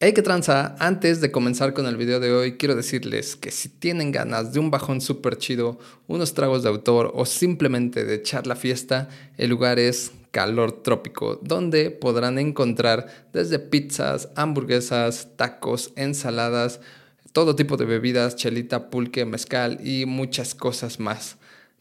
Hey, que tranza, antes de comenzar con el video de hoy, quiero decirles que si tienen ganas de un bajón súper chido, unos tragos de autor o simplemente de echar la fiesta, el lugar es Calor Trópico, donde podrán encontrar desde pizzas, hamburguesas, tacos, ensaladas, todo tipo de bebidas, chelita, pulque, mezcal y muchas cosas más.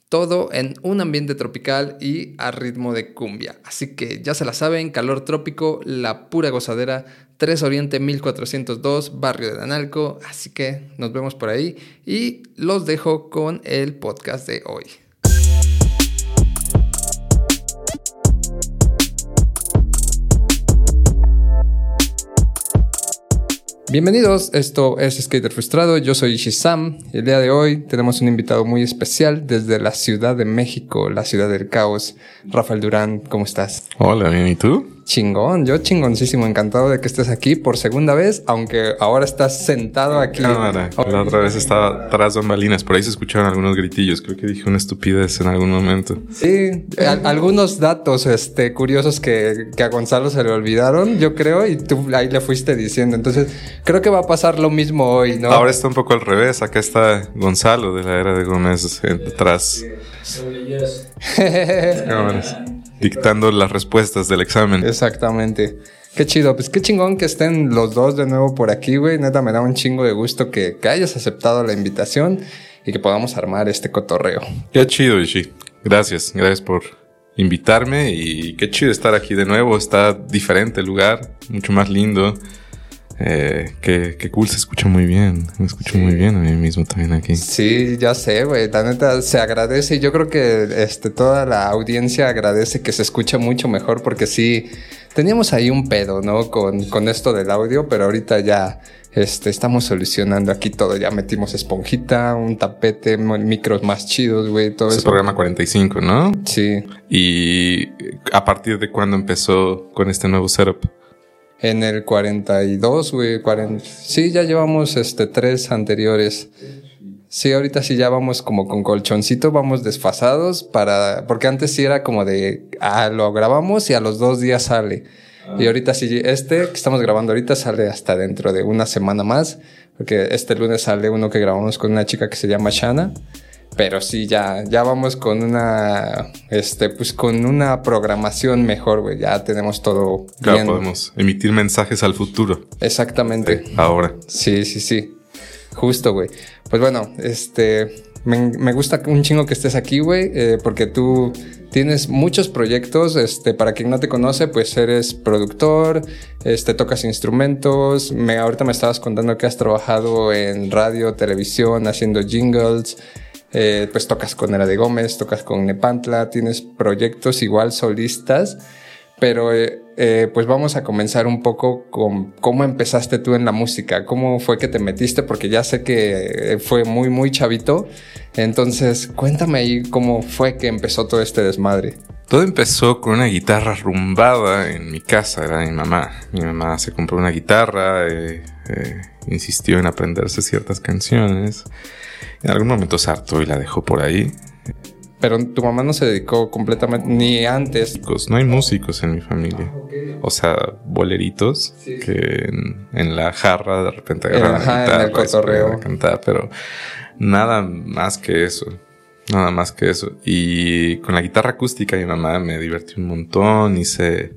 Todo en un ambiente tropical y a ritmo de cumbia. Así que ya se la saben, calor trópico, la pura gozadera, 3 Oriente 1402, barrio de Analco. Así que nos vemos por ahí y los dejo con el podcast de hoy. Bienvenidos, esto es Skater Frustrado, yo soy Shizam y el día de hoy tenemos un invitado muy especial desde la Ciudad de México, la ciudad del caos. Rafael Durán, ¿cómo estás? Hola, bien, ¿y tú? Chingón, yo chingoncísimo, encantado de que estés aquí por segunda vez, aunque ahora estás sentado aquí. Cámara, la otra vez estaba tras bambalinas, por ahí se escucharon algunos gritillos, creo que dije una estupidez en algún momento. Sí, algunos datos este, curiosos que, que, a Gonzalo se le olvidaron, yo creo, y tú ahí le fuiste diciendo, entonces creo que va a pasar lo mismo hoy, ¿no? Ahora está un poco al revés, acá está Gonzalo de la era de Gómez detrás. Cámaras dictando las respuestas del examen. Exactamente. Qué chido, pues qué chingón que estén los dos de nuevo por aquí, güey. Neta, me da un chingo de gusto que, hayas aceptado la invitación y que podamos armar este cotorreo. Qué chido, Ishi. Gracias, gracias por invitarme y qué chido estar aquí de nuevo. Está diferente el lugar, mucho más lindo. Eh, que, cool, se escucha muy bien. Me escucho muy bien a mí mismo también aquí. Sí, ya sé, güey. La neta se agradece y yo creo que este, toda la audiencia agradece que se escuche mucho mejor porque sí, teníamos ahí un pedo, ¿no? Con, con esto del audio, pero ahorita ya este, estamos solucionando aquí todo. Ya metimos esponjita, un tapete, micros más chidos, güey, todo es eso. programa 45, ¿no? Sí. ¿Y a partir de cuándo empezó con este nuevo setup? En el 42, güey, 40, sí, ya llevamos este tres anteriores. Sí, ahorita sí ya vamos como con colchoncito, vamos desfasados para, porque antes sí era como de, ah, lo grabamos y a los dos días sale. Y ahorita sí, este que estamos grabando ahorita sale hasta dentro de una semana más, porque este lunes sale uno que grabamos con una chica que se llama Shana. Pero sí, ya, ya vamos con una, este, pues con una programación mejor, güey. Ya tenemos todo claro, podemos emitir mensajes al futuro. Exactamente. ahora. Sí, sí, sí. Justo, güey. Pues bueno, este, me, gusta un chingo que estés aquí, güey, eh, porque tú tienes muchos proyectos. Este, para quien no te conoce, pues eres productor, este, tocas instrumentos. Me, ahorita me estabas contando que has trabajado en radio, televisión, haciendo jingles. Eh, pues tocas con Era de Gómez, tocas con Nepantla, tienes proyectos igual solistas, pero eh, eh, pues vamos a comenzar un poco con cómo empezaste tú en la música, cómo fue que te metiste, porque ya sé que fue muy, muy chavito, entonces cuéntame ahí cómo fue que empezó todo este desmadre. Todo empezó con una guitarra rumbada en mi casa, era mi mamá. Mi mamá se compró una guitarra, insistió en aprenderse ciertas canciones. En algún momento se hartó y la dejó por ahí. Pero tu mamá no se dedicó completamente, ni antes. No hay músicos en mi familia. O sea, boleritos que en, la jarra de repente agarran la guitarra, en el cotorreo. Cantar, pero nada más que eso. Nada más que eso. Y con la guitarra acústica mi mamá me divertí un montón. Hice,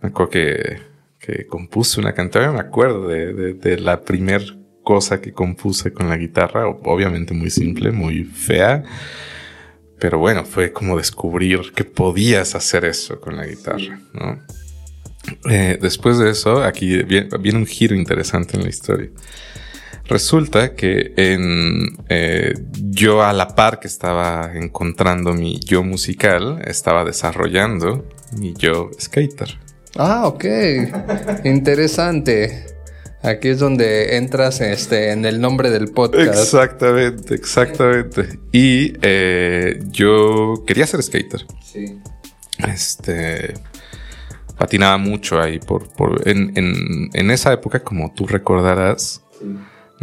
me acuerdo que, que compuse una canción, me acuerdo de, la primer cosa que compuse con la guitarra, obviamente muy simple, muy fea. Pero bueno, fue como descubrir que podías hacer eso con la guitarra. Eh, después de eso, aquí viene, un giro interesante en la historia. Resulta que en, eh, yo a la par que estaba encontrando mi yo musical, estaba desarrollando mi yo skater. Ah, ok. Interesante. Aquí es donde entras este, en el nombre del podcast. Exactamente, exactamente. Y eh, yo quería ser skater. Sí. Este. Patinaba mucho ahí. Por, por, en, en, en esa época, como tú recordarás,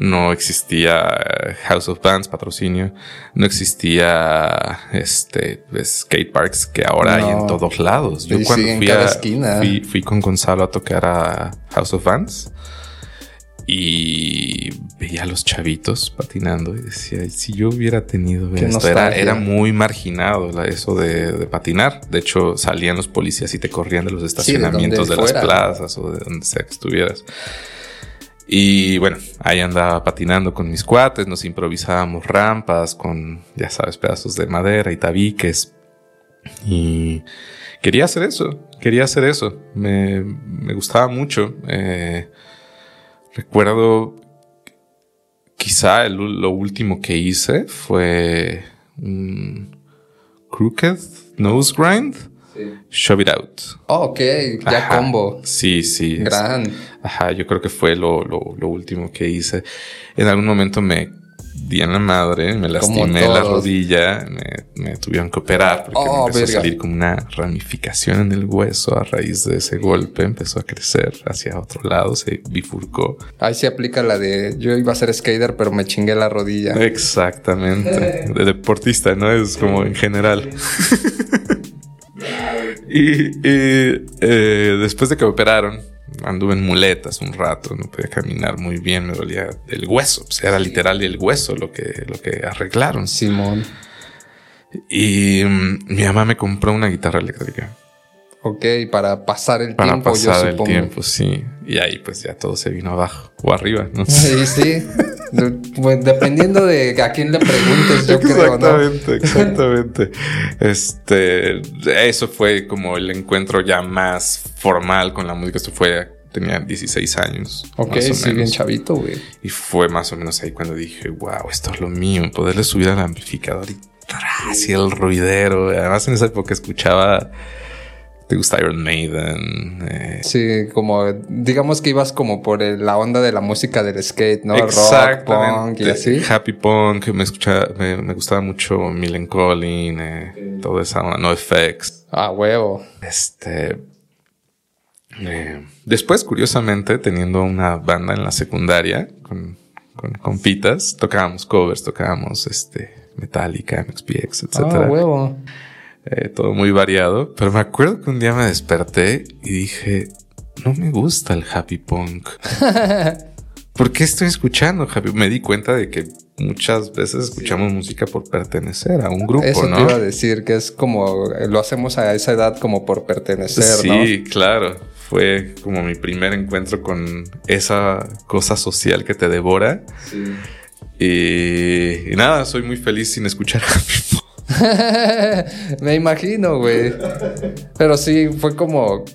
no existía eh, House of Bands, patrocinio. No existía este skate parks que ahora hay en todos lados. Yo cuando fui, a, fui, fui con Gonzalo a tocar a House of Bands y veía a los chavitos patinando y decía, si yo hubiera tenido esto, era, era muy marginado la- eso de, de patinar. De hecho, salían los policías y te corrían de los estacionamientos de, donde las plazas o de donde sea que estuvieras. Y bueno, ahí andaba patinando con mis cuates, nos improvisábamos rampas con, ya sabes, pedazos de madera y tabiques. Y quería hacer eso, quería hacer eso. Me, me gustaba mucho. Eh, recuerdo, quizá lo último que hice fue un Crooked Nose Grind. Shove It Out. Oh, ok, ya Ajá. combo. Sí, sí. es- Gran. Ajá, yo creo que fue lo, lo, lo último que hice. En algún momento me di en la madre, me lastimé la rodilla, me, me tuvieron que operar porque Oh, me empezó verga. a salir como una ramificación en el hueso a raíz de ese golpe, empezó a crecer hacia otro lado, se bifurcó. Ahí se aplica la de yo iba a ser skater, pero me chingué la rodilla. Exactamente. De deportista, ¿no? Es como en general. Y y, eh, después de que me operaron, anduve en muletas un rato, no podía caminar muy bien, me dolía el hueso. O sea, era literal el hueso lo que, lo que arreglaron. Simón. Y mm, mi mamá me compró una guitarra eléctrica Ok, para pasar el para tiempo, yo pasar el supongo. tiempo, sí. Y ahí pues ya todo se vino abajo o arriba, no sé. Sí, sí. Pues, dependiendo de a quién le preguntes, yo creo, ¿no? Exactamente, exactamente. Este, eso fue como el encuentro ya más formal con la música. Esto fue, tenía 16 años. Ok, más o sí, bien chavito, güey. Y fue más o menos ahí cuando dije, wow, esto es lo mío, poderle subir al amplificador y tras, y el ruidero. Además, en esa época escuchaba, te gusta Iron Maiden, eh, Sí, como digamos que ibas como por el- la onda de la música del skate, ¿no? Rock, punk y así. Happy Punk, me escuchaba, me, me gustaba mucho Millen Collin, eh, toda esa onda, No Effects. Ah, huevo. Este. eh, después, curiosamente, teniendo una banda en la secundaria con, con compitas, tocábamos covers, tocábamos este Metallica, MXPX, Ah, etcétera. huevo. Eh, todo muy variado. Pero me acuerdo que un día me desperté y dije, no me gusta el happy punk. ¿Por qué estoy escuchando happy? Me di cuenta de que muchas veces escuchamos música por pertenecer a un grupo, Eso ¿no? te iba a decir, que es como, lo hacemos a esa edad como por pertenecer, ¿no? Sí, claro. Fue como mi primer encuentro con esa cosa social que te devora. Y, y nada, soy muy feliz sin escuchar happy punk. Me imagino, güey. Pero sí, fue como,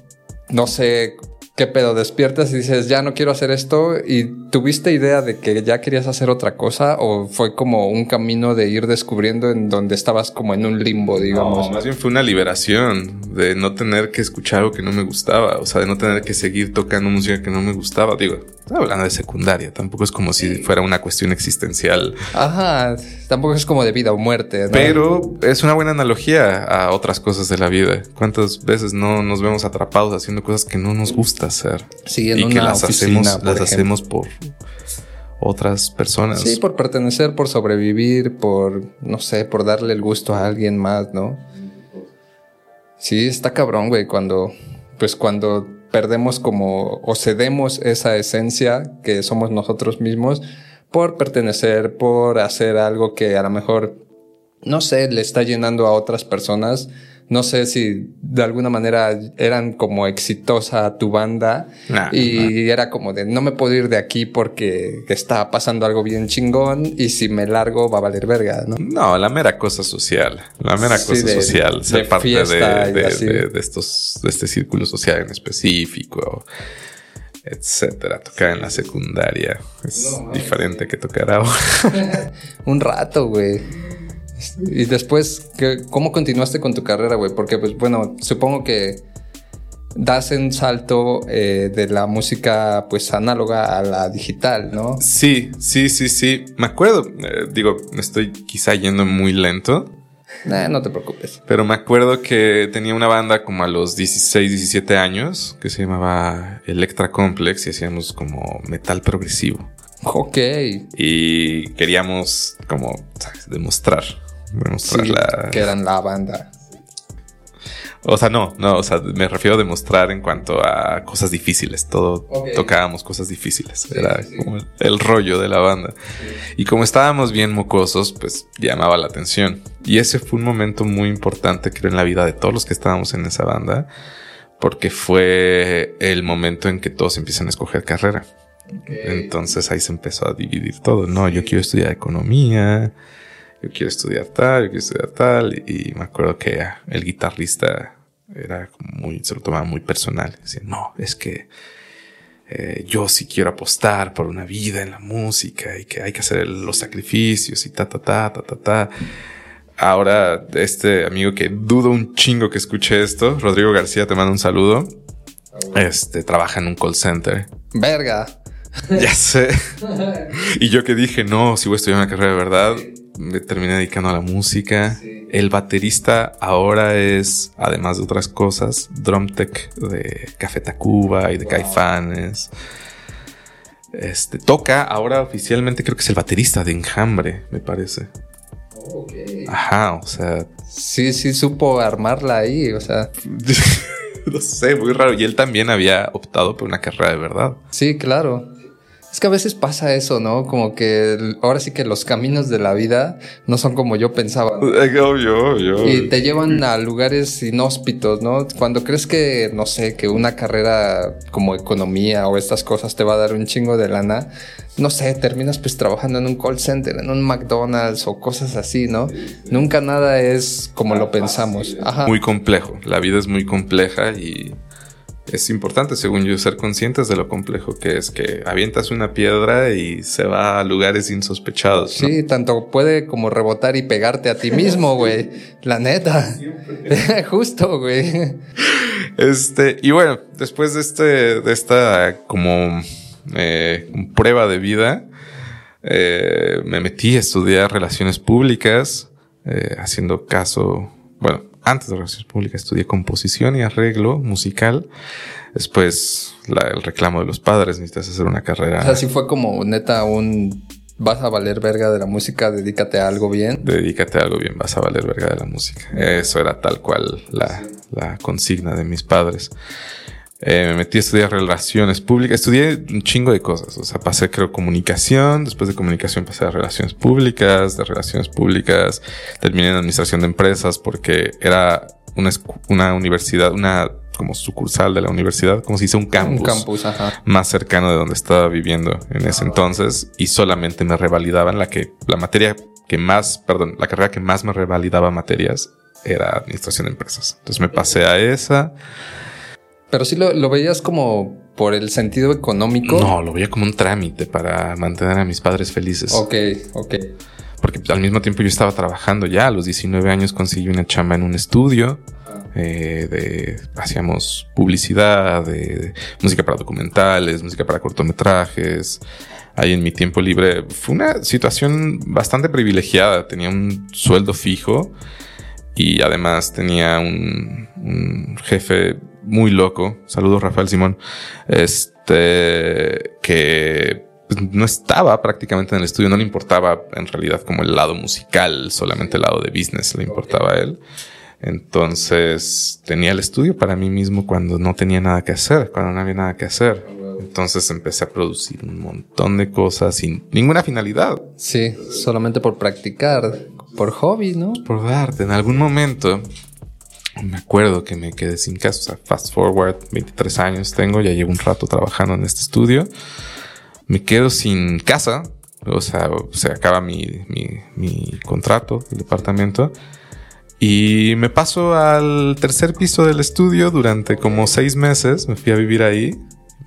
no sé, qué pedo, despiertas y dices, ya no quiero hacer esto y tuviste idea de que ya querías hacer otra cosa o fue como un camino de ir descubriendo en donde estabas como en un limbo, digamos. No, más bien fue una liberación de no tener que escuchar algo que no me gustaba, o sea, de no tener que seguir tocando música que no me gustaba. Digo, hablando de secundaria, tampoco es como si fuera una cuestión existencial, Ajá, tampoco es como de vida o muerte, ¿no? pero es una buena analogía a otras cosas de la vida. ¿Cuántas veces no nos vemos atrapados haciendo cosas que no nos gusta hacer? Sí, en y que una las oficina, hacemos, por las ejemplo. hacemos por otras personas. Sí, por pertenecer, por sobrevivir, por, no sé, por darle el gusto a alguien más, ¿no? Sí, está cabrón, güey, cuando, pues cuando perdemos como, o cedemos esa esencia que somos nosotros mismos por pertenecer, por hacer algo que a lo mejor, no sé, le está llenando a otras personas. No sé si de alguna manera eran como exitosa tu banda Nah, y era como de no me puedo ir de aquí porque está pasando algo bien chingón y si me largo va a valer verga, ¿no? No, la mera cosa social. La mera Sí, cosa de- social. Ser de parte de, de- de estos, de este círculo social en específico, etcétera. Tocar en la secundaria es diferente que tocar ahora. Un rato, güey. Y después, ¿qué- ¿cómo continuaste con tu carrera, güey? Porque, pues bueno, supongo que das un salto eh, de la música, pues análoga a la digital, ¿no? sí, sí, sí, sí. Me acuerdo, eh, digo, me estoy quizá yendo muy lento. Nah, no te preocupes. Pero me acuerdo que tenía una banda como a los 16, 17 años que se llamaba Electra Complex y hacíamos como metal progresivo. Ok. Y queríamos como demostrar, demostrar Sí, la... que eran la banda. O sea, no, no, o sea, me refiero a demostrar en cuanto a cosas difíciles. Todo tocábamos cosas difíciles. Era como el, rollo de la banda. Y como estábamos bien mocosos, pues llamaba la atención. Y ese fue un momento muy importante, creo, en la vida de todos los que estábamos en esa banda, porque fue el momento en que todos empiezan a escoger carrera. Entonces ahí se empezó a dividir todo. No, yo quiero estudiar economía, yo quiero estudiar tal, yo quiero estudiar tal. Y, me acuerdo que el guitarrista era muy, se lo tomaba muy personal. Decía, no, es que eh, yo sí quiero apostar por una vida en la música y que hay que hacer los sacrificios y ta, ta, ta, ta, ta, ta. Ahora, este amigo que dudo un chingo que escuche esto, Rodrigo García, te mando un saludo. Este trabaja en un call center. Verga. Ya sé. y yo que dije, no, si voy a estudiar una carrera de verdad, me terminé dedicando a la música. El baterista ahora es, además de otras cosas, drum tech de Café Tacuba y de Caifanes. Este, toca ahora oficialmente, creo que es el baterista de Enjambre, me parece. Ajá, o sea. Sí, sí, supo armarla ahí, o sea. no sé, muy raro. Y él también había optado por una carrera de verdad. Sí, claro. Es que a veces pasa eso, ¿no? Como que ahora sí que los caminos de la vida no son como yo pensaba. Y te llevan a lugares inhóspitos, ¿no? Cuando crees que, no sé, que una carrera como economía o estas cosas te va a dar un chingo de lana, no sé, terminas pues trabajando en un call center, en un McDonald's o cosas así, ¿no? Nunca nada es como lo pensamos. Muy complejo. La vida es muy compleja y es importante, según yo, ser conscientes de lo complejo que es que avientas una piedra y se va a lugares insospechados. Sí, tanto puede como rebotar y pegarte a ti mismo, güey. La neta. Justo, güey. Este, y bueno, después de este, de esta como eh, prueba de vida, eh, me metí a estudiar relaciones públicas, eh, haciendo caso, bueno, antes de Relaciones Públicas estudié composición y arreglo musical. Después el reclamo de los padres, necesitas hacer una carrera. O sea, fue como neta un vas a valer verga de la música, dedícate a algo bien. Dedícate a algo bien, vas a valer verga de la música. Eso era tal cual la, la consigna de mis padres. Eh, me metí a estudiar relaciones públicas. Estudié un chingo de cosas. O sea, pasé, creo, comunicación. Después de comunicación pasé a relaciones públicas. De relaciones públicas terminé en administración de empresas porque era una, una universidad, una como sucursal de la universidad, como si hizo un campus, un campus ajá. más cercano de donde estaba viviendo en ese entonces y solamente me revalidaban la que la materia que más, perdón, la carrera que más me revalidaba materias era administración de empresas. Entonces me pasé a esa. Pero sí lo, veías como por el sentido económico. No, lo veía como un trámite para mantener a mis padres felices. Ok, ok. Porque al mismo tiempo yo estaba trabajando ya. A los 19 años conseguí una chamba en un estudio. Eh, de, hacíamos publicidad, de, música para documentales, música para cortometrajes. Ahí en mi tiempo libre fue una situación bastante privilegiada. Tenía un sueldo fijo y además tenía un, un jefe muy loco. Saludos, Rafael Simón. Este, que pues, no estaba prácticamente en el estudio, no le importaba en realidad como el lado musical, solamente el lado de business le importaba a él. Entonces tenía el estudio para mí mismo cuando no tenía nada que hacer, cuando no había nada que hacer. Entonces empecé a producir un montón de cosas sin ninguna finalidad. Sí, solamente por practicar, por hobby, ¿no? Por darte. En algún momento me acuerdo que me quedé sin casa. O sea, fast forward, 23 años tengo, ya llevo un rato trabajando en este estudio. Me quedo sin casa. O sea, se acaba mi, mi, mi contrato del departamento. Y me paso al tercer piso del estudio durante como seis meses. Me fui a vivir ahí.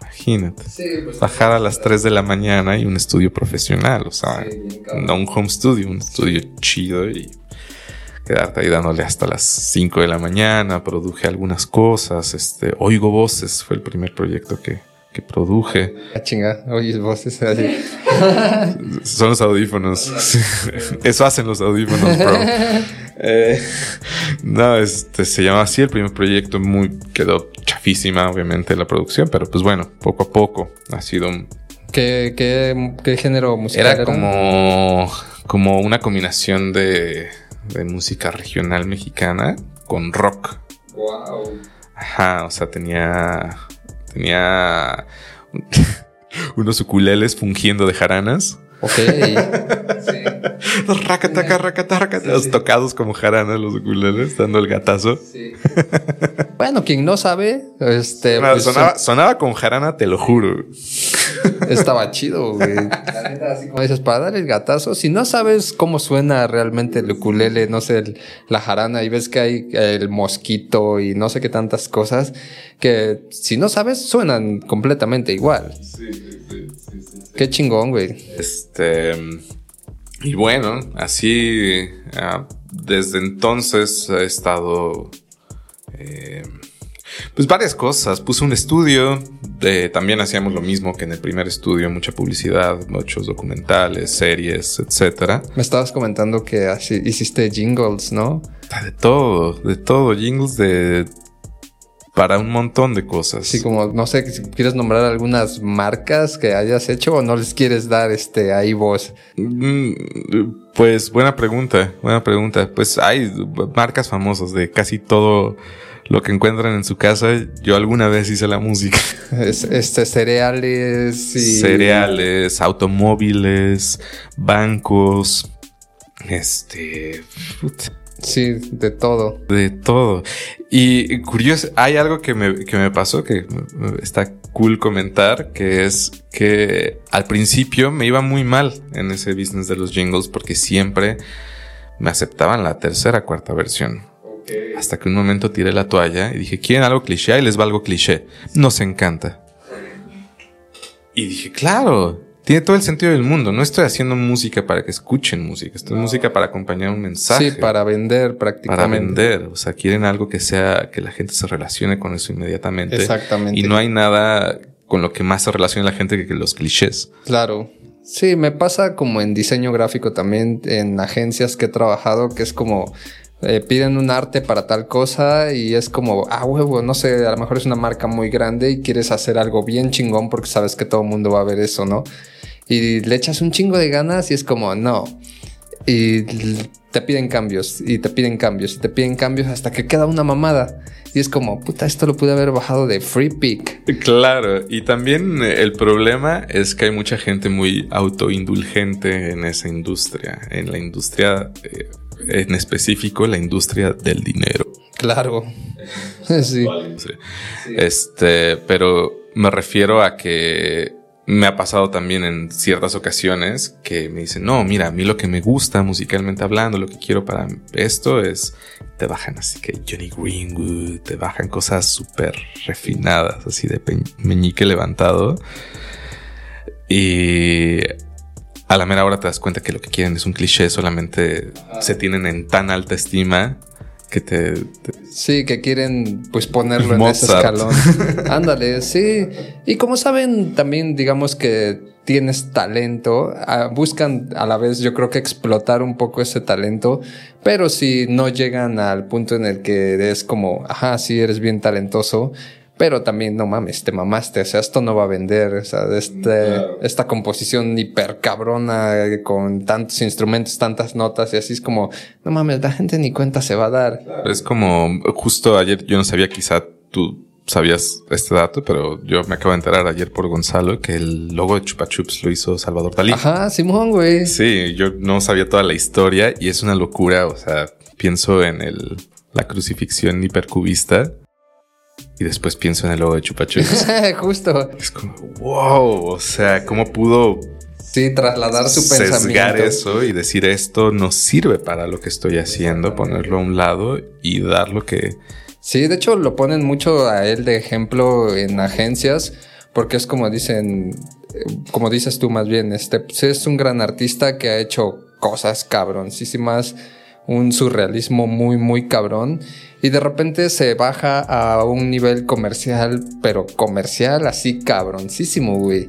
Imagínate. Pues, bajar a las 3 de la mañana y un estudio profesional. O sea, no un home studio, un estudio chido y quedarte ahí dándole hasta las 5 de la mañana, produje algunas cosas, este, Oigo Voces fue el primer proyecto que, que produje. Ah, chinga, oyes voces así. Son los audífonos. Eso hacen los audífonos, bro. Eh, no, este se llama así el primer proyecto, muy quedó chafísima, obviamente, la producción, pero pues bueno, poco a poco ha sido un. ¿Qué, qué, qué género musical? Era, era como, como una combinación de de música regional mexicana con rock. Wow. Ajá, o sea, tenía. Tenía. unos ukuleles fungiendo de jaranas. Ok. sí. Los racataca, racataca, los tocados como jaranas, los ukuleles, dando el gatazo. Sí. bueno, quien no sabe, este. Sonaba, pues, sonaba, sonaba, con jarana, te lo juro. Estaba chido, güey. La neta, así como dices, para dar el gatazo, si no sabes cómo suena realmente el ukulele, no sé, la jarana, y ves que hay el mosquito y no sé qué tantas cosas, que si no sabes, suenan completamente igual. Sí, sí, sí. Qué chingón, güey. Este. Y bueno, así. Ah, desde entonces he estado. Eh, pues varias cosas. Puse un estudio. también hacíamos lo mismo que en el primer estudio: mucha publicidad, muchos documentales, series, etcétera. Me estabas comentando que así hiciste jingles, ¿no? De todo, de todo. Jingles de para un montón de cosas. Sí, como no sé si quieres nombrar algunas marcas que hayas hecho o no les quieres dar este ahí voz. Mm, pues buena pregunta, buena pregunta. Pues hay marcas famosas de casi todo lo que encuentran en su casa. Yo alguna vez hice la música. este cereales y cereales, automóviles, bancos, este Sí, de todo. De todo. Y curioso, hay algo que me, que me pasó que está cool comentar, que es que al principio me iba muy mal en ese business de los jingles porque siempre me aceptaban la tercera, cuarta versión. Hasta que un momento tiré la toalla y dije, ¿quieren algo cliché? Y les va algo cliché. Nos encanta. Y dije, claro, tiene todo el sentido del mundo. No estoy haciendo música para que escuchen música. Estoy no. música para acompañar un mensaje. Sí, para vender prácticamente. Para vender. O sea, quieren algo que sea, que la gente se relacione con eso inmediatamente. Exactamente. Y no hay nada con lo que más se relaciona la gente que los clichés. Claro. Sí, me pasa como en diseño gráfico también, en agencias que he trabajado, que es como, eh, piden un arte para tal cosa y es como, ah, huevo, no sé, a lo mejor es una marca muy grande y quieres hacer algo bien chingón porque sabes que todo el mundo va a ver eso, ¿no? y le echas un chingo de ganas y es como, no. Y te piden cambios y te piden cambios y te piden cambios hasta que queda una mamada. Y es como, puta, esto lo pude haber bajado de Free Pick. Claro, y también el problema es que hay mucha gente muy autoindulgente en esa industria, en la industria, eh, en específico, la industria del dinero. Claro. sí. Este, pero me refiero a que me ha pasado también en ciertas ocasiones que me dicen, no, mira, a mí lo que me gusta musicalmente hablando, lo que quiero para esto es, te bajan así que Johnny Greenwood, te bajan cosas súper refinadas, así de meñique levantado. Y a la mera hora te das cuenta que lo que quieren es un cliché, solamente se tienen en tan alta estima que te, Sí, que quieren pues ponerlo en ese escalón. Ándale, sí. Y como saben, también digamos que tienes talento, ah, buscan a la vez yo creo que explotar un poco ese talento, pero si no llegan al punto en el que es como, ajá, sí, eres bien talentoso, pero también, no mames, te mamaste. O sea, esto no va a vender. O sea, este, esta composición hiper cabrona con tantos instrumentos, tantas notas y así es como, no mames, la gente ni cuenta se va a dar. Es como, justo ayer yo no sabía, quizá tú sabías este dato, pero yo me acabo de enterar ayer por Gonzalo que el logo de Chupa Chups lo hizo Salvador Dalí. Ajá, Simón, güey. Sí, yo no sabía toda la historia y es una locura. O sea, pienso en el, la crucifixión hipercubista y después pienso en el logo de Chupa Justo. Es como, wow, o sea, ¿cómo pudo Sí, trasladar su sesgar eso y decir esto no sirve para lo que estoy haciendo, ponerlo a un lado y dar lo que... Sí, de hecho lo ponen mucho a él de ejemplo en agencias, porque es como dicen, como dices tú más bien, este pues, es un gran artista que ha hecho cosas cabroncísimas, un surrealismo muy, muy cabrón y de repente se baja a un nivel comercial, pero comercial así cabroncísimo, güey.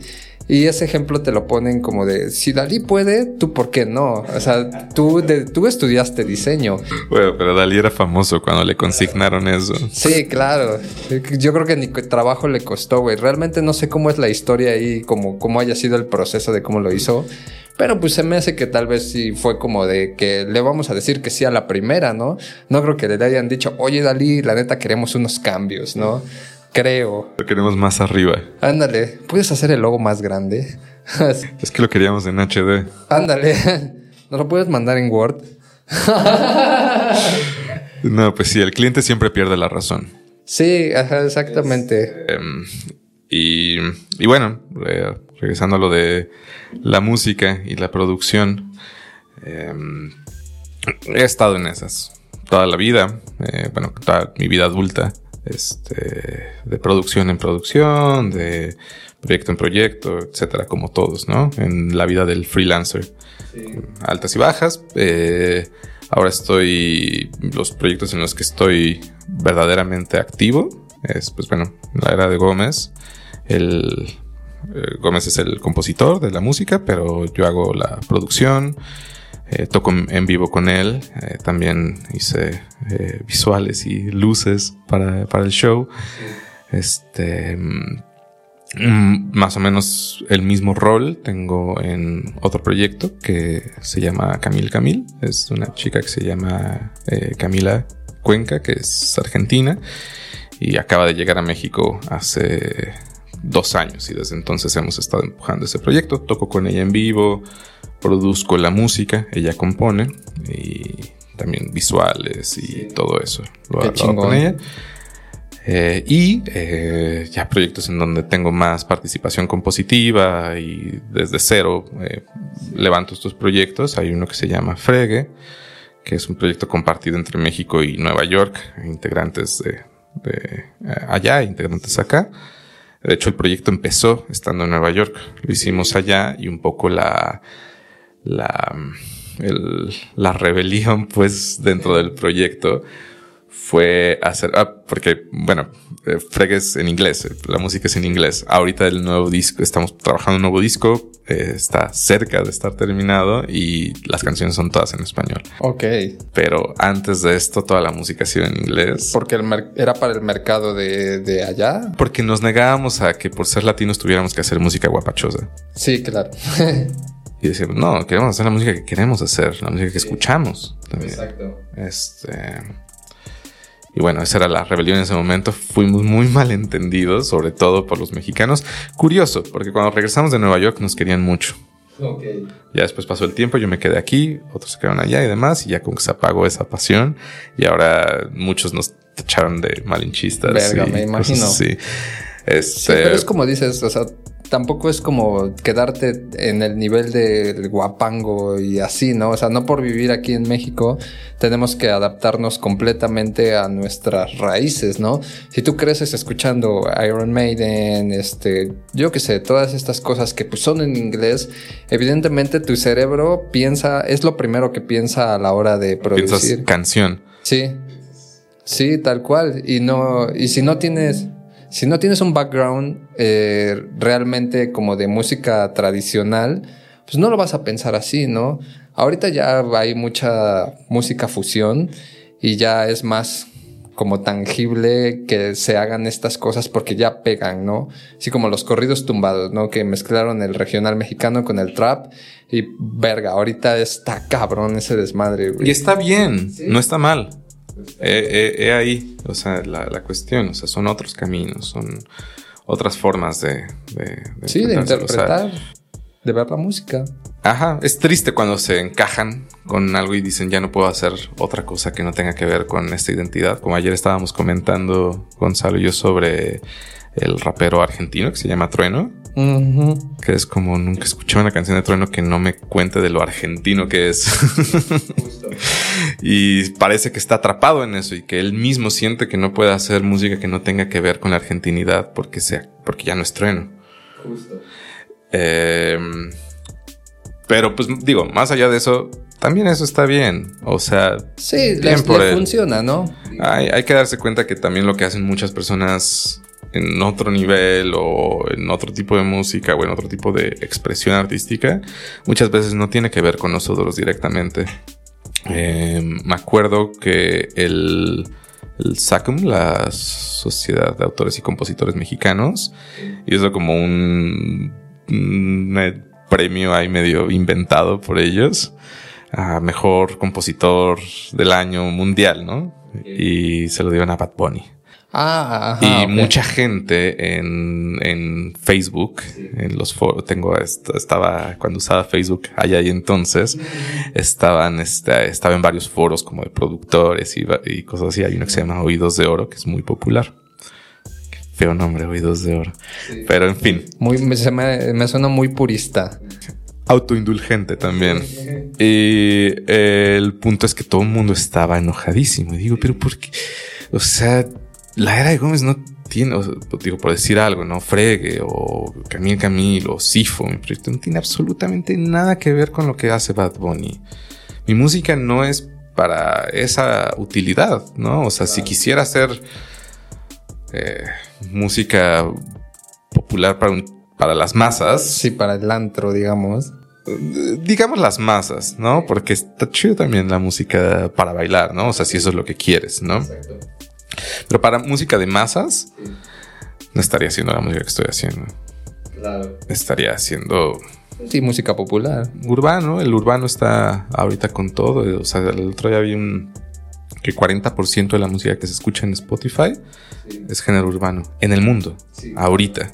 Y ese ejemplo te lo ponen como de, si Dalí puede, tú por qué no. O sea, tú, tú estudiaste diseño. Bueno, pero Dalí era famoso cuando le consignaron eso. Sí, claro. Yo creo que ni trabajo le costó, güey. Realmente no sé cómo es la historia ahí, como cómo haya sido el proceso de cómo lo hizo. Pero pues se me hace que tal vez sí fue como de que le vamos a decir que sí a la primera, ¿no? No creo que le hayan dicho, oye Dalí, la neta queremos unos cambios, ¿no? Creo. Lo queremos más arriba. Ándale, ¿puedes hacer el logo más grande? es que lo queríamos en HD. Ándale, ¿no lo puedes mandar en Word? no, pues sí, el cliente siempre pierde la razón. Sí, exactamente. Em, y, y, bueno, regresando a lo de la música y la producción, em, he estado en esas toda la vida, eh, bueno, toda mi vida adulta, este, de producción en producción, de proyecto en proyecto, etcétera, como todos, ¿no? En la vida del freelancer. Altas y bajas. Eh, ahora estoy, los proyectos en los que estoy verdaderamente activo, es, pues bueno, la era de Gómez, el eh, Gómez es el compositor de la música, pero yo hago la producción, eh, toco en vivo con él, eh, también hice visuales y luces para, el show. Este, mm, más o menos el mismo rol tengo en otro proyecto que se llama Camil Camil. Es una chica que se llama Camila Cuenca, que es argentina y acaba de llegar a México hace dos años y desde entonces hemos estado empujando ese proyecto. Toco con ella en vivo, produzco la música, ella compone y también visuales y todo eso. Lo hago con ella. Eh, y eh, ya proyectos en donde tengo más participación compositiva y desde cero eh, levanto estos proyectos. Hay uno que se llama Fregue, que es un proyecto compartido entre México y Nueva York, integrantes de, de allá, integrantes acá. De hecho, el proyecto empezó estando en Nueva York. Lo hicimos allá y un poco la, la, la rebelión, pues, dentro del proyecto fue hacer, ah, porque, bueno, eh, fregues en inglés, eh, la música es en inglés. Ahorita el nuevo disco, estamos trabajando un nuevo disco, eh, está cerca de estar terminado y las canciones son todas en español. Ok. Pero antes de esto, toda la música ha sido en inglés. Porque era para el mercado de, de allá. Porque nos negábamos a que por ser latinos tuviéramos que hacer música guapachosa. Sí, claro. y decíamos, no, queremos hacer la música que queremos hacer, la música que escuchamos. También. Exacto. Este. Y bueno, esa era la rebelión en ese momento. Fuimos muy malentendidos, sobre todo por los mexicanos. Curioso, porque cuando regresamos de Nueva York nos querían mucho. Okay. Ya después pasó el tiempo, yo me quedé aquí, otros se quedaron allá y demás, y ya como que se apagó esa pasión. Y ahora muchos nos echaron de malinchistas. Verga, me imagino. Sí. Este, pero es como dices, o sea, tampoco es como quedarte en el nivel del guapango y así, ¿no? O sea, no por vivir aquí en México tenemos que adaptarnos completamente a nuestras raíces, ¿no? Si tú creces escuchando Iron Maiden, este, yo qué sé, todas estas cosas que pues, son en inglés, evidentemente tu cerebro piensa, es lo primero que piensa a la hora de producir. Piensas canción. Sí. Sí, tal cual. Y no, y si no tienes si no tienes un background eh, realmente como de música tradicional, pues no lo vas a pensar así, ¿no? Ahorita ya hay mucha música fusión y ya es más como tangible que se hagan estas cosas porque ya pegan, ¿no? Así como los corridos tumbados, ¿no? Que mezclaron el regional mexicano con el trap y verga, ahorita está cabrón ese desmadre, Y está bien, no está mal. He, ahí, o sea, la, cuestión, o sea, son otros caminos, son otras formas de... sí, de interpretar, de ver la música. Ajá, es triste cuando se encajan con algo y dicen ya no puedo hacer otra cosa que no tenga que ver con esta identidad. Como ayer estábamos comentando Gonzalo y yo sobre el rapero argentino que se llama Trueno. Que es como nunca escuché una canción de Trueno que no me cuente de lo argentino que es. y parece que está atrapado en eso y que él mismo siente que no puede hacer música que no tenga que ver con la argentinidad porque, sea, porque ya no es Trueno. Em, pero pues digo, más allá de eso, también eso está bien. O sea, sí, bien por funciona, ¿no? Hay, hay que darse cuenta que también lo que hacen muchas personas en otro nivel o en otro tipo de música o en otro tipo de expresión artística, muchas veces no tiene que ver con nosotros directamente. Em, me acuerdo que el, el SACM, la Sociedad de Autores y Compositores Mexicanos, hizo como un, premio ahí medio inventado por ellos a mejor compositor del año mundial, ¿no? Y se lo dieron a Bad Bunny. Ah, y mucha gente en, en Facebook, en los foros, tengo esto, estaba cuando usaba Facebook allá y entonces, estaban, este, estaba en varios foros como de productores y, y, cosas así. Hay uno que se llama Oídos de Oro, que es muy popular. Qué feo nombre, Oídos de Oro. Pero en fin. Muy, me, me suena muy purista autoindulgente también. Y el punto es que todo el mundo estaba enojadísimo. Y digo, pero ¿por qué? O sea, la era de Gómez no tiene, digo, por decir algo, ¿no? Fregue o Camil Camil o Sifo, mi proyecto no tiene absolutamente nada que ver con lo que hace Bad Bunny. Mi música no es para esa utilidad, ¿no? O sea, si quisiera hacer eh, música popular para, para las masas. Sí, para el antro, digamos digamos las masas, ¿no? Porque está chido también la música para bailar, ¿no? O sea, si eso es lo que quieres, ¿no? Pero para música de masas, no estaría haciendo la música que estoy haciendo. Claro. Estaría haciendo... Sí, música popular. Urbano, el urbano está ahorita con todo. O sea, el otro día vi un... que 40% de la música que se escucha en Spotify es género urbano. En el mundo. Ahorita.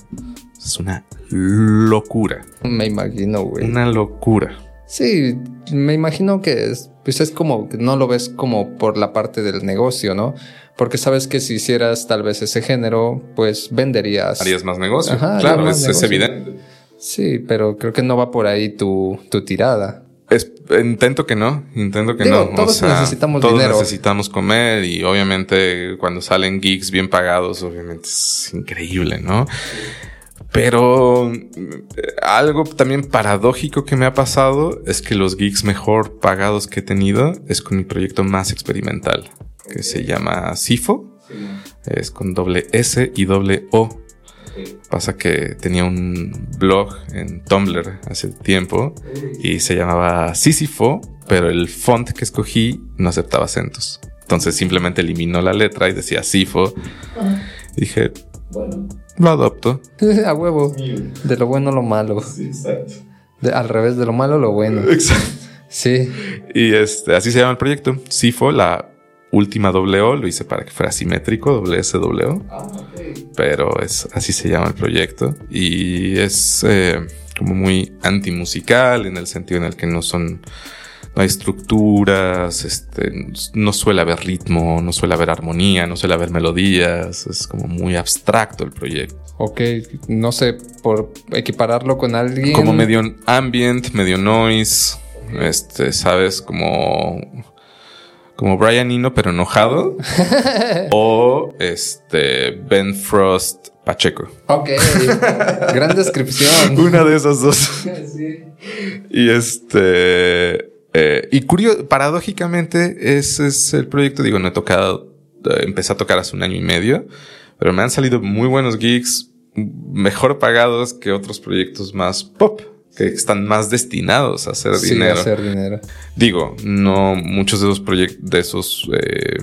Es una locura. Me imagino, güey. Una locura. Sí, me imagino que es, pues es como que no lo ves como por la parte del negocio, ¿no? Porque sabes que si hicieras tal vez ese género, pues venderías. Harías más negocio. claro, es, evidente. Sí, pero creo que no va por ahí tu, tu tirada. Es, intento que no, intento que no. Todos necesitamos todos dinero. necesitamos comer y obviamente cuando salen gigs bien pagados, obviamente es increíble, ¿no? Pero eh, algo también paradójico que me ha pasado es que los gigs mejor pagados que he tenido es con mi proyecto más experimental, que se llama Sifo. Es con doble S y doble O. Pasa que tenía un blog en Tumblr hace tiempo y se llamaba Sísifo, pero el font que escogí no aceptaba acentos. Entonces simplemente eliminó la letra y decía Sifo. dije, bueno lo adopto. a huevo. De lo bueno lo malo. Sí, exacto. al revés, de lo malo lo bueno. Exacto. Sí. Y este, así se llama el proyecto. SIFO, la última doble O, lo hice para que fuera simétrico, doble S, doble O. Ah, Pero es, así se llama el proyecto. Y es eh, como muy antimusical en el sentido en el que no son hay estructuras, este, no suele haber ritmo, no suele haber armonía, no suele haber melodías, es como muy abstracto el proyecto. Ok, no sé, por equipararlo con alguien. Como medio ambient, medio noise, este, sabes, como como Brian Eno pero enojado o este Ben Frost Pacheco. Ok, gran descripción. Una de esas dos. sí. Y este eh, y curioso, paradójicamente, ese es el proyecto. Digo, no he tocado, eh, empecé a tocar hace un año y medio, pero me han salido muy buenos gigs, mejor pagados que otros proyectos más pop que están más destinados a hacer sí, dinero. A hacer dinero. Digo, no muchos de esos proyectos, de esos eh,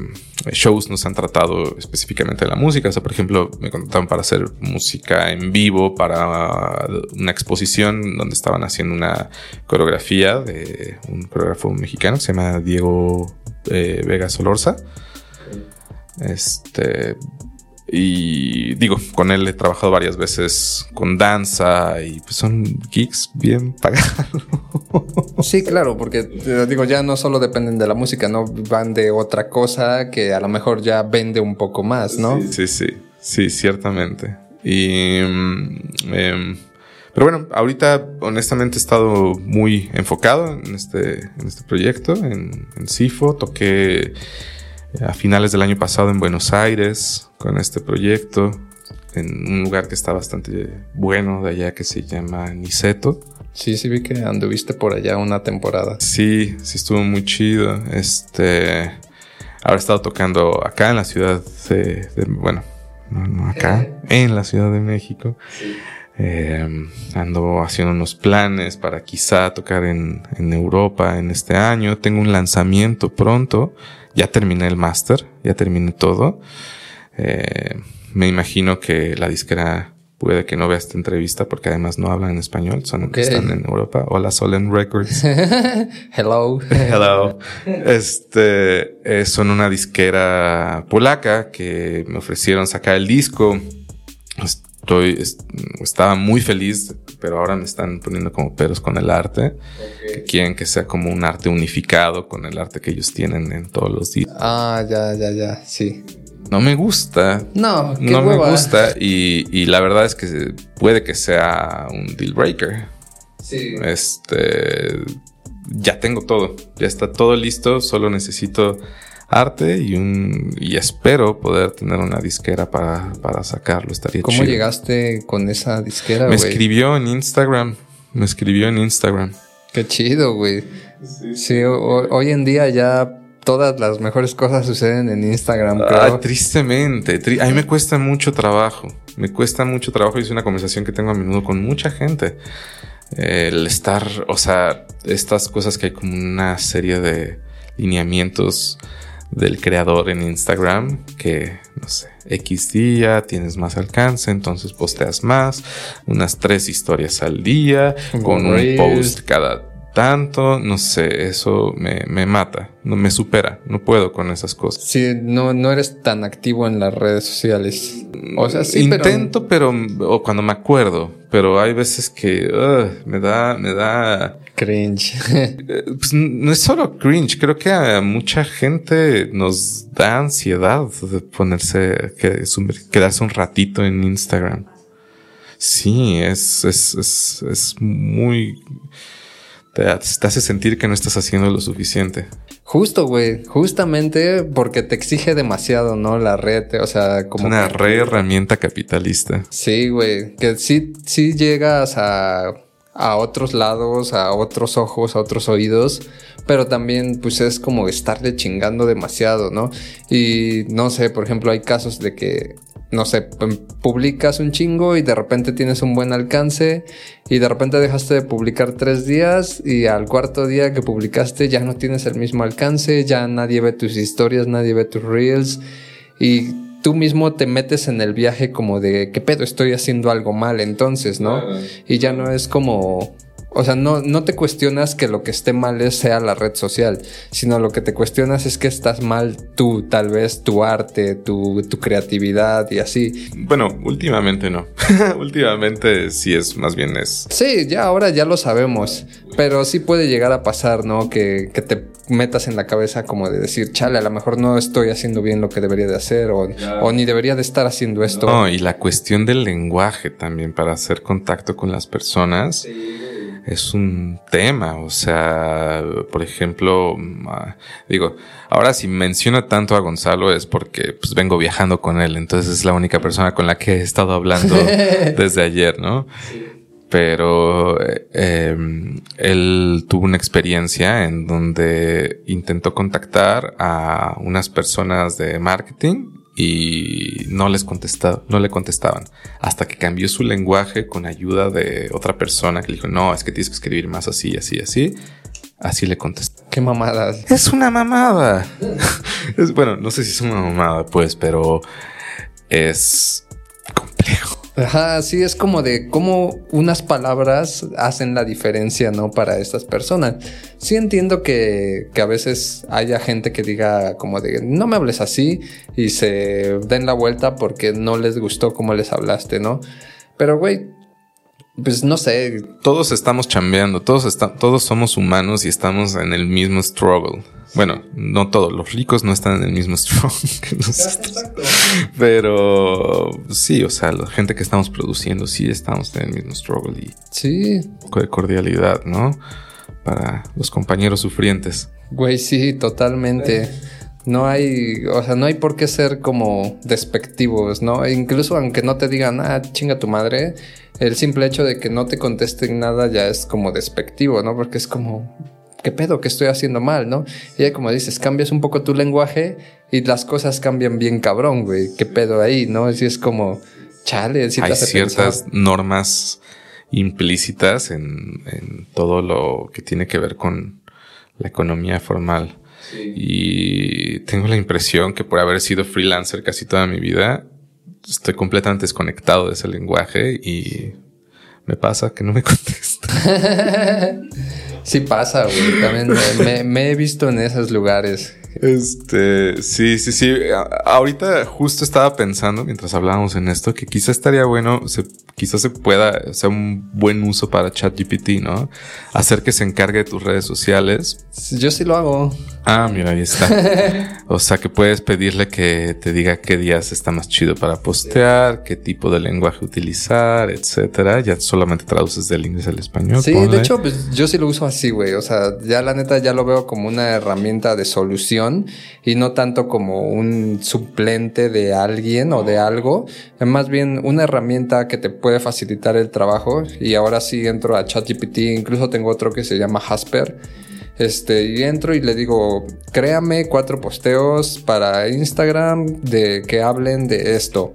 shows nos han tratado específicamente de la música. O sea, por ejemplo, me contrataron para hacer música en vivo para una exposición donde estaban haciendo una coreografía de un coreógrafo mexicano que se llama Diego eh, Vega Solorza. Este y digo, con él he trabajado varias veces con danza y pues son geeks bien pagados. Sí, claro, porque digo, ya no solo dependen de la música, ¿no? Van de otra cosa que a lo mejor ya vende un poco más, ¿no? Sí, sí, sí, ciertamente. Y... Mm, em, pero bueno, ahorita honestamente he estado muy enfocado en este, en este proyecto, en, en CIFO. Toqué a finales del año pasado en Buenos Aires con este proyecto, en un lugar que está bastante bueno de allá que se llama Niceto. Sí, sí vi que anduviste por allá una temporada. Sí, sí estuvo muy chido. Este, ahora he estado tocando acá en la ciudad de, bueno, no, acá, en la Ciudad de México. Eh, ando haciendo unos planes para quizá tocar en, en Europa en este año. Tengo un lanzamiento pronto. Ya terminé el máster, ya terminé todo. Eh, me imagino que la disquera puede que no vea esta entrevista porque además no hablan en español, son, están en Europa. Hola, Solen Records. Hello. Hello. Este, eh, son una disquera polaca que me ofrecieron sacar el disco. Estoy, estaba muy feliz, pero ahora me están poniendo como peros con el arte. Que quieren que sea como un arte unificado con el arte que ellos tienen en todos los días. Ah, ya, ya, ya, sí no me gusta. No, no me gusta y, la verdad es que puede que sea un deal breaker. Sí. Este, ya tengo todo, ya está todo listo, solo necesito arte y un y espero poder tener una disquera para, para sacarlo, estaría ¿Cómo llegaste con esa disquera, Me escribió en Instagram, me escribió en Instagram. Qué chido, güey. Sí, hoy en día ya todas las mejores cosas suceden en Instagram. Ah, tristemente. a mí me cuesta mucho trabajo. Me cuesta mucho trabajo y es una conversación que tengo a menudo con mucha gente. el estar, o sea, estas cosas que hay como una serie de lineamientos del creador en Instagram que, no sé, X día tienes más alcance, entonces posteas más, unas tres historias al día, con un post cada tanto, no sé, eso me, me, mata, no me supera, no puedo con esas cosas. Sí, no, no eres tan activo en las redes sociales. O sea, sí, Intento, pero, o cuando me acuerdo, pero hay veces que me da, me da cringe. Eh, pues no es solo cringe, creo que a mucha gente nos da ansiedad de ponerse, que, quedarse un ratito en Instagram. Sí, es, es, es, es muy te, hace sentir que no estás haciendo lo suficiente. Justo, güey. Justamente porque te exige demasiado, ¿no? La red, o sea, como... una re herramienta capitalista. Sí, güey. Que sí, sí llegas a, a otros lados, a otros ojos, a otros oídos, pero también pues es como estarle chingando demasiado, ¿no? Y no sé, por ejemplo, hay casos de que no sé, publicas un chingo y de repente tienes un buen alcance y de repente dejaste de publicar tres días y al cuarto día que publicaste ya no tienes el mismo alcance, ya nadie ve tus historias, nadie ve tus reels y tú mismo te metes en el viaje como de qué pedo estoy haciendo algo mal entonces, ¿no? Y ya no es como o sea, no, no te cuestionas que lo que esté mal es, sea la red social, sino lo que te cuestionas es que estás mal tú, tal vez tu arte, tu, tu creatividad y así. Bueno, últimamente no. últimamente sí es, más bien es. Sí, ya ahora ya lo sabemos, pero sí puede llegar a pasar, ¿no? Que, que te metas en la cabeza como de decir, chale, a lo mejor no estoy haciendo bien lo que debería de hacer o, o ni debería de estar haciendo esto. No, y la cuestión del lenguaje también para hacer contacto con las personas. Sí es un tema. O sea, por ejemplo, ah, digo, ahora si menciono tanto a Gonzalo es porque pues vengo viajando con él, entonces es la única persona con la que he estado hablando desde ayer, ¿no? Pero em, él tuvo una experiencia en donde intentó contactar a unas personas de marketing y no les contestaba, no le contestaban. Hasta que cambió su lenguaje con ayuda de otra persona que le dijo, no, es que tienes que escribir más así, así, así. Así le contestó. Qué mamada. Es una mamada. es, bueno, no sé si es una mamada, pues, pero es complejo. Ajá, sí, es como de cómo unas palabras hacen la diferencia, ¿no? Para estas personas. Sí entiendo que, que, a veces haya gente que diga como de no me hables así y se den la vuelta porque no les gustó cómo les hablaste, ¿no? Pero, güey, pues no sé. Todos estamos chambeando, todos, todos somos humanos y estamos en el mismo struggle. Bueno, no todos, los ricos no están en el mismo struggle que nosotros. Pero sí, o sea, la gente que estamos produciendo sí estamos en el mismo struggle y sí. un poco de cordialidad, ¿no? Para los compañeros sufrientes. Güey, sí, totalmente. No hay, o sea, no hay por qué ser como despectivos, ¿no? Incluso aunque no te digan, ah, chinga tu madre, el simple hecho de que no te contesten nada ya es como despectivo, ¿no? Porque es como, ¿qué pedo? ¿Qué estoy haciendo mal, no? Y como dices, cambias un poco tu lenguaje y las cosas cambian bien cabrón, güey. ¿Qué pedo ahí, no? Así es como, chale, si Hay ciertas normas implícitas en, en, todo lo que tiene que ver con la economía formal. Y tengo la impresión que por haber sido freelancer casi toda mi vida, estoy completamente desconectado de ese lenguaje y me pasa que no me contesta. sí pasa, güey. También me, me, he visto en esos lugares. Este, sí, sí, sí. ahorita justo estaba pensando mientras hablábamos en esto que quizá estaría bueno, se, quizás se pueda, sea un buen uso para ChatGPT, ¿no? Hacer que se encargue de tus redes sociales. Yo sí lo hago. Ah, mira, ahí está. o sea que puedes pedirle que te diga qué días está más chido para postear, qué tipo de lenguaje utilizar, etcétera. Ya solamente traduces del inglés al español. Sí, de hecho, pues yo sí lo uso así, güey. O sea, ya la neta ya lo veo como una herramienta de solución y no tanto como un suplente de alguien o de algo. Es más bien una herramienta que te puede facilitar el trabajo. Y ahora sí entro a ChatGPT. Incluso tengo otro que se llama Hasper este, y entro y le digo, créame cuatro posteos para Instagram de que hablen de esto.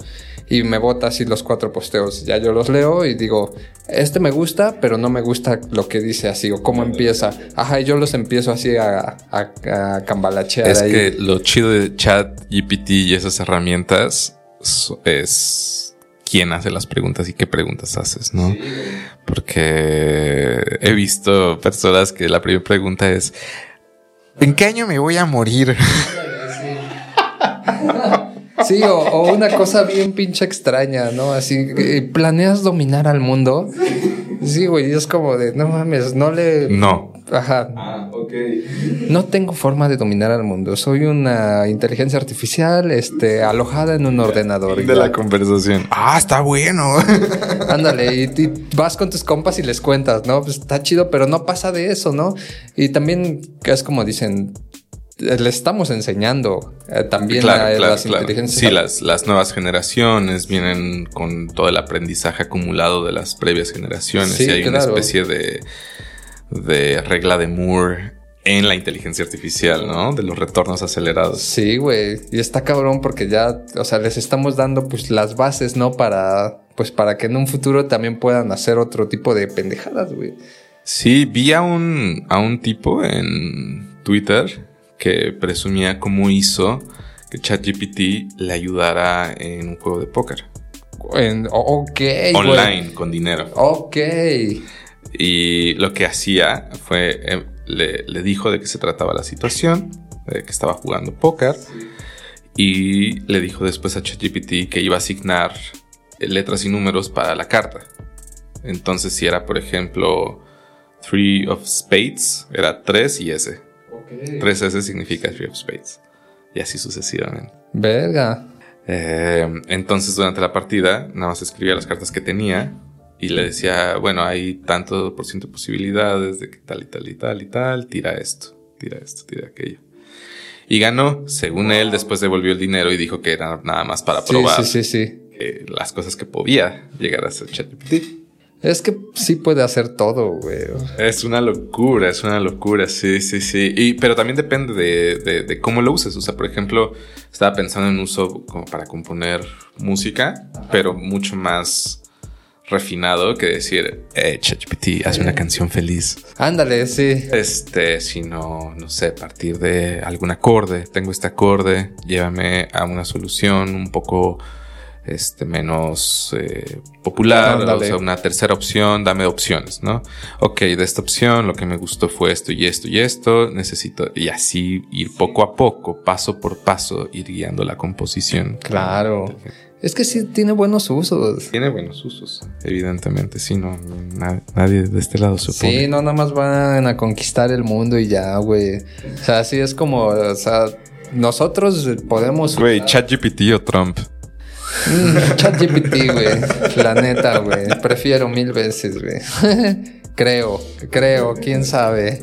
Y me bota así los cuatro posteos. Ya yo los leo y digo, este me gusta, pero no me gusta lo que dice así o cómo empieza. Ajá, y yo los empiezo así a, a, cambalachear. Es que lo chido de chat, GPT y esas herramientas es quién hace las preguntas y qué preguntas haces, ¿no? Porque he visto personas que la primera pregunta es, ¿en qué año me voy a morir? Sí, o, una cosa bien pinche extraña, ¿no? Así, ¿planeas dominar al mundo? Sí, güey, es como de, no mames, no le... No. Ajá. No tengo forma de dominar al mundo. Soy una inteligencia artificial, este, alojada en un ordenador. De la conversación. Ah, está bueno. Ándale, y, vas con tus compas y les cuentas, ¿no? Pues está chido, pero no pasa de eso, ¿no? Y también, es como dicen, le estamos enseñando eh, también a las inteligencias. Sí, las, las nuevas generaciones vienen con todo el aprendizaje acumulado de las previas generaciones y hay una especie de, de regla de Moore en la inteligencia artificial, ¿no? De los retornos acelerados. Sí, güey. Y está cabrón porque ya, o sea, les estamos dando pues las bases, ¿no? Para, pues para que en un futuro también puedan hacer otro tipo de pendejadas, güey. Sí, vi a un, a un tipo en Twitter que presumía cómo hizo que ChatGPT le ayudara en un juego de póker. En, ok. Online, con dinero. Ok. Y lo que hacía fue, le, dijo de qué se trataba la situación, de que estaba jugando póker. Y le dijo después a ChatGPT que iba a asignar letras y números para la carta. Entonces, si era, por ejemplo, Three of Spades, era 3 y S. 3S significa Three of Spades. Y así sucesivamente. Verga. Eh, entonces, durante la partida, nada más escribía las cartas que tenía y le decía, bueno, hay tanto por ciento de posibilidades de que tal y tal y tal y tal, tira esto, tira esto, tira aquello. Y ganó, según él, después devolvió el dinero y dijo que era nada más para probar sí, sí, sí, las cosas que podía llegar a ser ChatGPT. Es que sí puede hacer todo, güey. Es una locura, es una locura, sí, sí, sí. Y, pero también depende de, de, cómo lo uses. O sea, por ejemplo, estaba pensando en uso como para componer música, pero mucho más refinado que decir, eh, ChatGPT, haz una canción feliz. Ándale, sí. Este, sino, no sé, partir de algún acorde. Tengo este acorde, llévame a una solución un poco este, menos eh, popular, o sea, una tercera opción, dame opciones, ¿no? Ok, de esta opción lo que me gustó fue esto y esto y esto, necesito, y así ir poco a poco, paso por paso, ir guiando la composición. Claro. Es que sí tiene buenos usos. Tiene buenos usos, evidentemente, sí, no, nadie de este lado se opone. Sí, no, nada más van a conquistar el mundo y ya, güey. O sea, así es como, o sea, nosotros podemos... Güey, ChatGPT o Trump. Mm, ChatGPT, güey. La neta, güey. Prefiero mil veces, güey. creo, creo, quién sabe.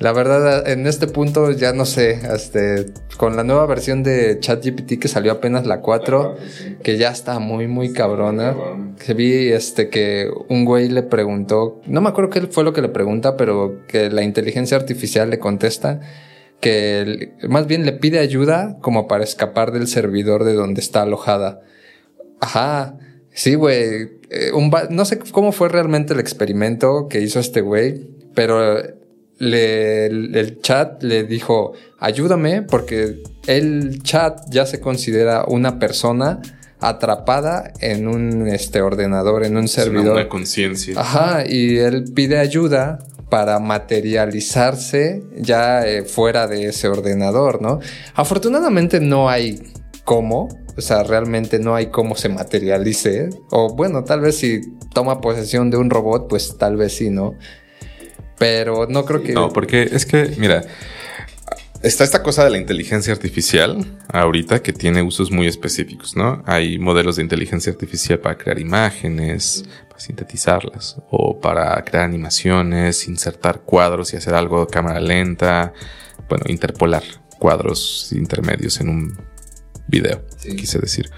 La verdad, en este punto ya no sé, este, con la nueva versión de ChatGPT que salió apenas la 4, que ya está muy, muy cabrona. Que vi, este, que un güey le preguntó, no me acuerdo qué fue lo que le pregunta, pero que la inteligencia artificial le contesta que más bien le pide ayuda como para escapar del servidor de donde está alojada. Ajá, sí, güey. Eh, no sé cómo fue realmente el experimento que hizo este güey, pero le, el chat le dijo, ayúdame porque el chat ya se considera una persona atrapada en un este, ordenador, en un servidor. Una conciencia. Ajá, y él pide ayuda para materializarse ya eh, fuera de ese ordenador, ¿no? Afortunadamente no hay cómo, o sea, realmente no hay cómo se materialice, o bueno, tal vez si toma posesión de un robot, pues tal vez sí, ¿no? Pero no creo que... No, porque es que, mira, está esta cosa de la inteligencia artificial ahorita que tiene usos muy específicos, ¿no? Hay modelos de inteligencia artificial para crear imágenes, para sintetizarlas, o para crear animaciones, insertar cuadros y hacer algo de cámara lenta, bueno, interpolar cuadros intermedios en un video, quise decir.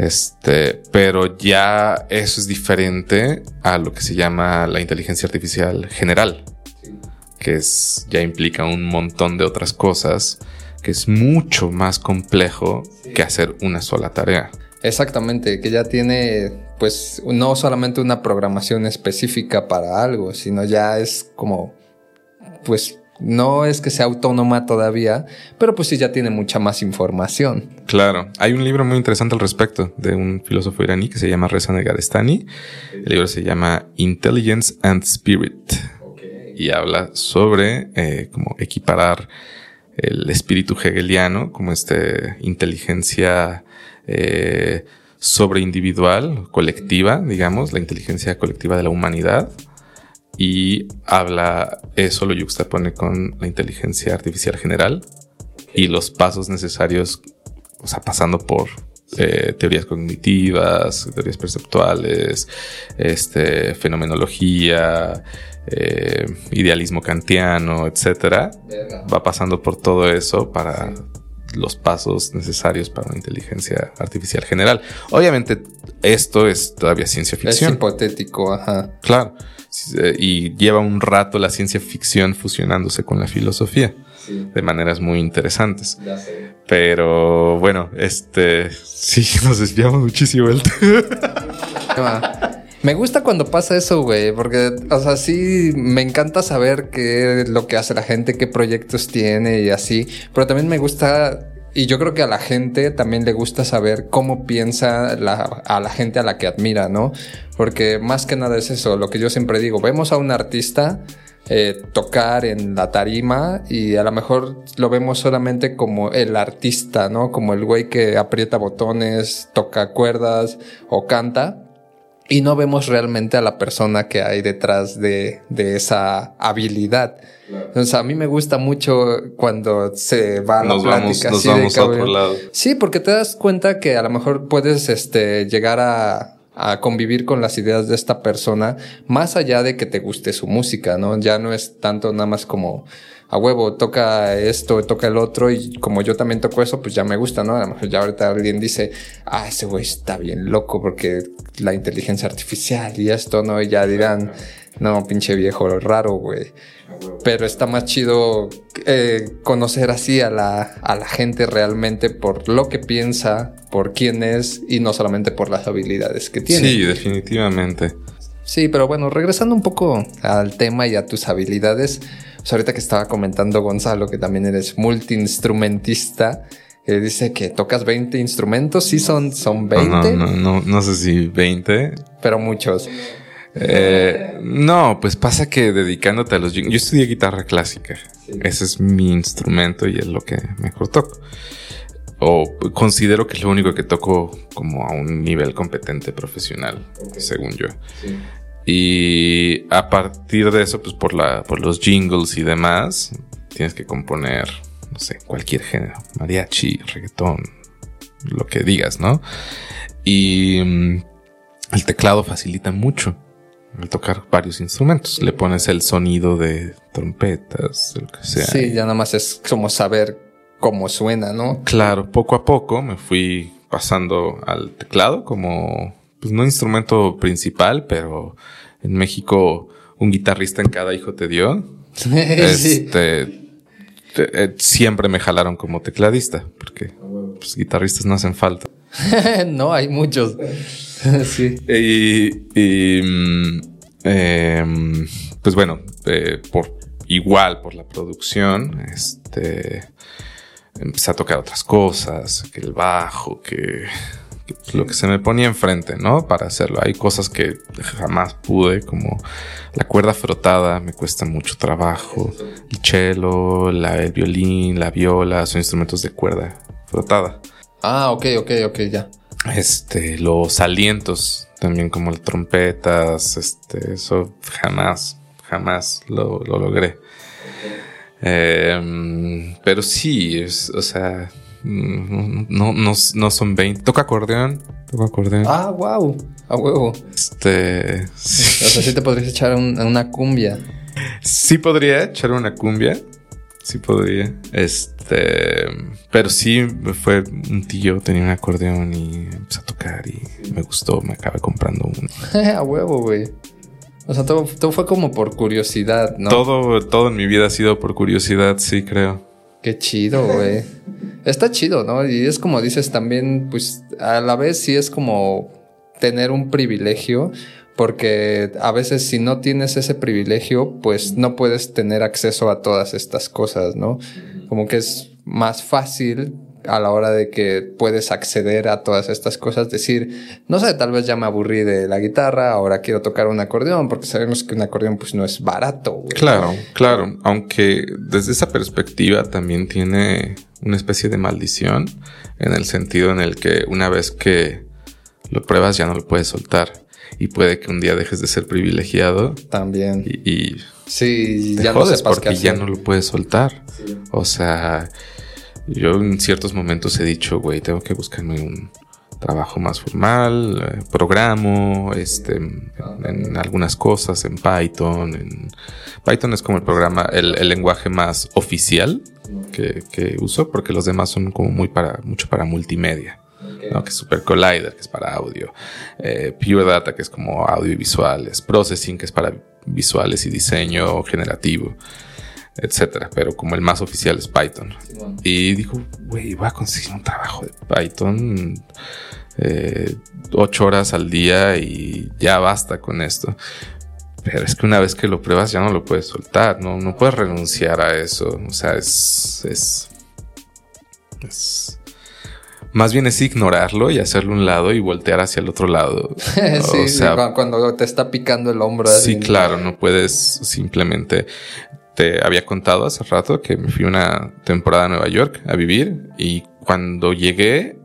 Este, pero ya eso es diferente a lo que se llama la inteligencia artificial general, que es, ya implica un montón de otras cosas, que es mucho más complejo que hacer una sola tarea. Exactamente, que ya tiene pues no solamente una programación específica para algo, sino ya es como pues no es que sea autónoma todavía, pero pues sí ya tiene mucha más información. Claro, hay un libro muy interesante al respecto de un filósofo iraní que se llama Reza Negarestani. El libro se llama Intelligence and Spirit y habla sobre eh, cómo equiparar el espíritu hegeliano como este inteligencia eh, sobreindividual, colectiva, digamos, la inteligencia colectiva de la humanidad y habla, eso lo yuxtapone con la inteligencia artificial general y los pasos necesarios, o sea, pasando por eh, teorías cognitivas, teorías perceptuales, este, fenomenología, eh, idealismo kantiano, etcétera. Va pasando por todo eso para los pasos necesarios para una inteligencia artificial general. Obviamente, esto es todavía ciencia ficción. Es hipotético, ajá. Claro. Eh, y lleva un rato la ciencia ficción fusionándose con la filosofía de maneras muy interesantes. Pero bueno, este sí nos desviamos muchísimo el Me gusta cuando pasa eso, güey, porque, o sea, sí, me encanta saber qué es lo que hace la gente, qué proyectos tiene y así, pero también me gusta y yo creo que a la gente también le gusta saber cómo piensa a la gente a la que admira, ¿no? Porque más que nada es eso, lo que yo siempre digo, vemos a un artista eh, tocar en la tarima y a lo mejor lo vemos solamente como el artista, ¿no? Como el güey que aprieta botones, toca cuerdas o canta y no vemos realmente a la persona que hay detrás de, de esa habilidad. Entonces a mí me gusta mucho cuando se va a la plática así de a otro lado. Sí, porque te das cuenta que a lo mejor puedes este, llegar a, a convivir con las ideas de esta persona, más allá de que te guste su música, ¿no? Ya no es tanto nada más como a huevo, toca esto, toca el otro, y como yo también toco eso, pues ya me gusta, ¿no? A lo mejor ya ahorita alguien dice, ah, ese güey está bien loco porque la inteligencia artificial y esto, ¿no? Y ya dirán, no, pinche viejo raro, güey. Pero está más chido eh, conocer así a la, a la gente realmente por lo que piensa, por quién es y no solamente por las habilidades que tiene. Sí, definitivamente. Sí, pero bueno, regresando un poco al tema y a tus habilidades, pues ahorita que estaba comentando Gonzalo, que también eres multiinstrumentista, que dice que tocas 20 instrumentos, sí son, son 20. No, no, no, sé si 20. Pero muchos. Eh, no, pues pasa que dedicándote a los... Yo estudié guitarra clásica. Ese es mi instrumento y es lo que mejor toco. O considero que es lo único que toco como a un nivel competente profesional, según yo. Sí. Y a partir de eso, pues por, la, por los jingles y demás, tienes que componer, no sé, cualquier género, mariachi, reggaetón, lo que digas, ¿no? Y mm, el teclado facilita mucho al tocar varios instrumentos. Le pones el sonido de trompetas, lo que sea. Sí, ya nada más es como saber cómo suena, ¿no? Claro, poco a poco me fui pasando al teclado como pues no instrumento principal, pero en México un guitarrista en cada hijo te dio. este, eh, siempre me jalaron como tecladista, porque pues, guitarristas no hacen falta. no, hay muchos. sí. Y, mm, em, pues bueno, eh, por igual por la producción, este empecé a tocar otras cosas, que el bajo, que lo que se me ponía enfrente, ¿no? Para hacerlo. Hay cosas que jamás pude, como la cuerda frotada, me cuesta mucho trabajo. El cello, la, el violín, la viola, son instrumentos de cuerda frotada. Ah, ok, ok, ok, ya. Este, los alientos, también como las trompetas, este, eso jamás, jamás lo, lo logré. Eh, pero sí, es, o sea, no, no, no, son 20. Toca acordeón. Toca acordeón. Ah, wow. A huevo. Este. Sí. O sea, sí te podrías echar una cumbia. Sí podría echar una cumbia. Sí podría. Este. Pero sí fue un tío, tenía un acordeón y empecé a tocar y me gustó. Me acabé comprando uno. a huevo, güey. O sea, todo, todo, fue como por curiosidad, ¿no? Todo, todo en mi vida ha sido por curiosidad, sí, creo. Qué chido, güey. Está chido, ¿no? Y es como dices también, pues a la vez sí es como tener un privilegio, porque a veces si no tienes ese privilegio, pues no puedes tener acceso a todas estas cosas, ¿no? Como que es más fácil a la hora de que puedes acceder a todas estas cosas, decir, no sé, tal vez ya me aburrí de la guitarra, ahora quiero tocar un acordeón, porque sabemos que un acordeón pues no es barato. Claro, claro, aunque desde esa perspectiva también tiene una especie de maldición, en el sentido en el que una vez que lo pruebas ya no lo puedes soltar. Y puede que un día dejes de ser privilegiado. También. Y, sí, ya no sepas porque ya no lo puedes soltar. O sea, yo en ciertos momentos he dicho, güey, tengo que buscarme un trabajo más formal, eh, programo, este, en, algunas cosas, en Python. En... Python es como el programa, el, lenguaje más oficial que, que, uso, porque los demás son como muy para, mucho para multimedia. ¿no? Que es Super Collider, que es para audio. Eh, Pure Data, que es como audio y visuales. Processing, que es para visuales y diseño generativo etcétera. Pero como el más oficial es Python. Y dijo, güey, voy a conseguir un trabajo de Python eh, ocho horas al día y ya basta con esto. Pero es que una vez que lo pruebas ya no lo puedes soltar, no, no puedes renunciar a eso. O sea, es, es, es más bien es ignorarlo y hacerlo un lado y voltear hacia el otro lado. sí, o sea, cuando te está picando el hombro. Sí, claro, no puedes simplemente te había contado hace rato que me fui una temporada a Nueva York a vivir y cuando llegué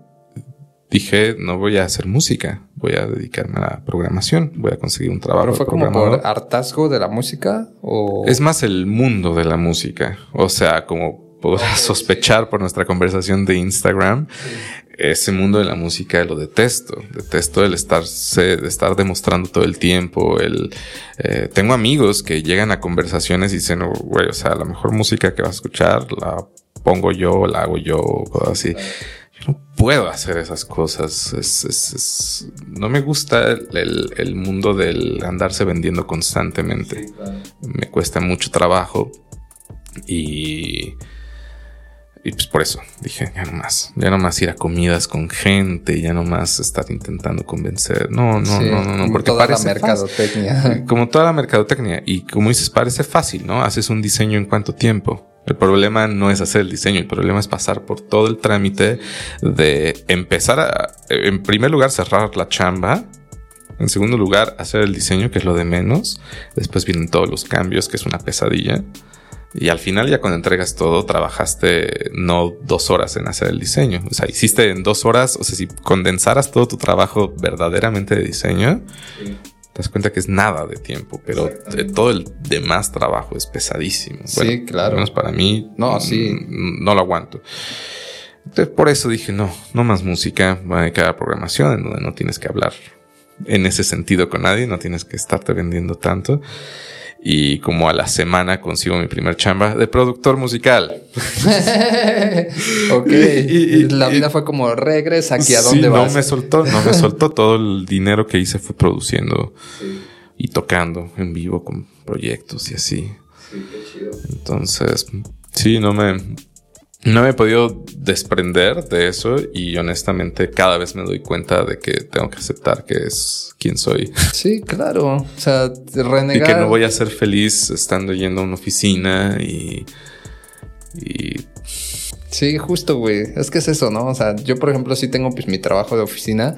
dije, no voy a hacer música, voy a dedicarme a la programación, voy a conseguir un trabajo. ¿Pero fue como por hartazgo de la música o...? Es más el mundo de la música. O sea, como podrás sospechar por nuestra conversación de Instagram, ese mundo de la música lo detesto. Detesto el estarse, de estar demostrando todo el tiempo. El, eh, tengo amigos que llegan a conversaciones y dicen, oh, güey, o sea, la mejor música que vas a escuchar la pongo yo, la hago yo, cosas así. Yo no puedo hacer esas cosas. Es, es, es, no me gusta el, el, mundo del andarse vendiendo constantemente. Me cuesta mucho trabajo y y pues por eso dije, ya no más, ya no más ir a comidas con gente, ya no más estar intentando convencer. No, no, no, no, no, porque toda parece la mercadotecnia. Como toda la mercadotecnia. Y como dices, parece fácil, ¿no? Haces un diseño en cuánto tiempo. El problema no es hacer el diseño, el problema es pasar por todo el trámite de empezar a, en primer lugar, cerrar la chamba, en segundo lugar, hacer el diseño, que es lo de menos. Después vienen todos los cambios, que es una pesadilla. Y al final ya cuando entregas todo, trabajaste no dos horas en hacer el diseño. O sea, hiciste en dos horas, o sea, si condensaras todo tu trabajo verdaderamente de diseño, te das cuenta que es nada de tiempo, pero todo el demás trabajo es pesadísimo. sí, claro. Al menos para mí, no, sí. No lo aguanto. Entonces, por eso dije, no, no más música, voy a dedicar a programación, en donde no tienes que hablar en ese sentido con nadie, no tienes que estarte vendiendo tanto y como a la semana consigo mi primer chamba de productor musical. ok. y, la vida fue como regresa aquí a dónde vas. No me soltó, no me soltó. Todo el dinero que hice fue produciendo y tocando en vivo con proyectos y así. Sí, qué chido. Entonces, sí, no me, no me he podido desprender de eso y honestamente cada vez me doy cuenta de que tengo que aceptar que es quien soy. Sí, claro. O sea, renegar. Y que no voy a ser feliz estando yendo a una oficina y. y Sí, justo, güey. Es que es eso, ¿no? O sea, yo, por ejemplo, sí tengo pues mi trabajo de oficina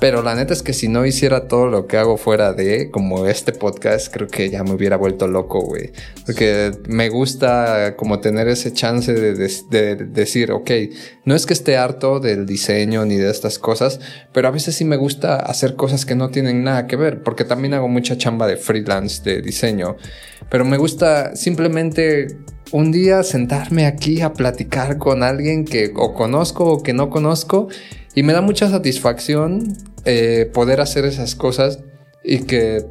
pero la neta es que si no hiciera todo lo que hago fuera de, como este podcast, creo que ya me hubiera vuelto loco, güey. Porque me gusta como tener ese chance de, decir, ok, no es que esté harto del diseño ni de estas cosas, pero a veces sí me gusta hacer cosas que no tienen nada que ver, porque también hago mucha chamba de freelance de diseño. Pero me gusta simplemente un día sentarme aquí a platicar con alguien que o conozco o que no conozco y me da mucha satisfacción eh, poder hacer esas cosas y que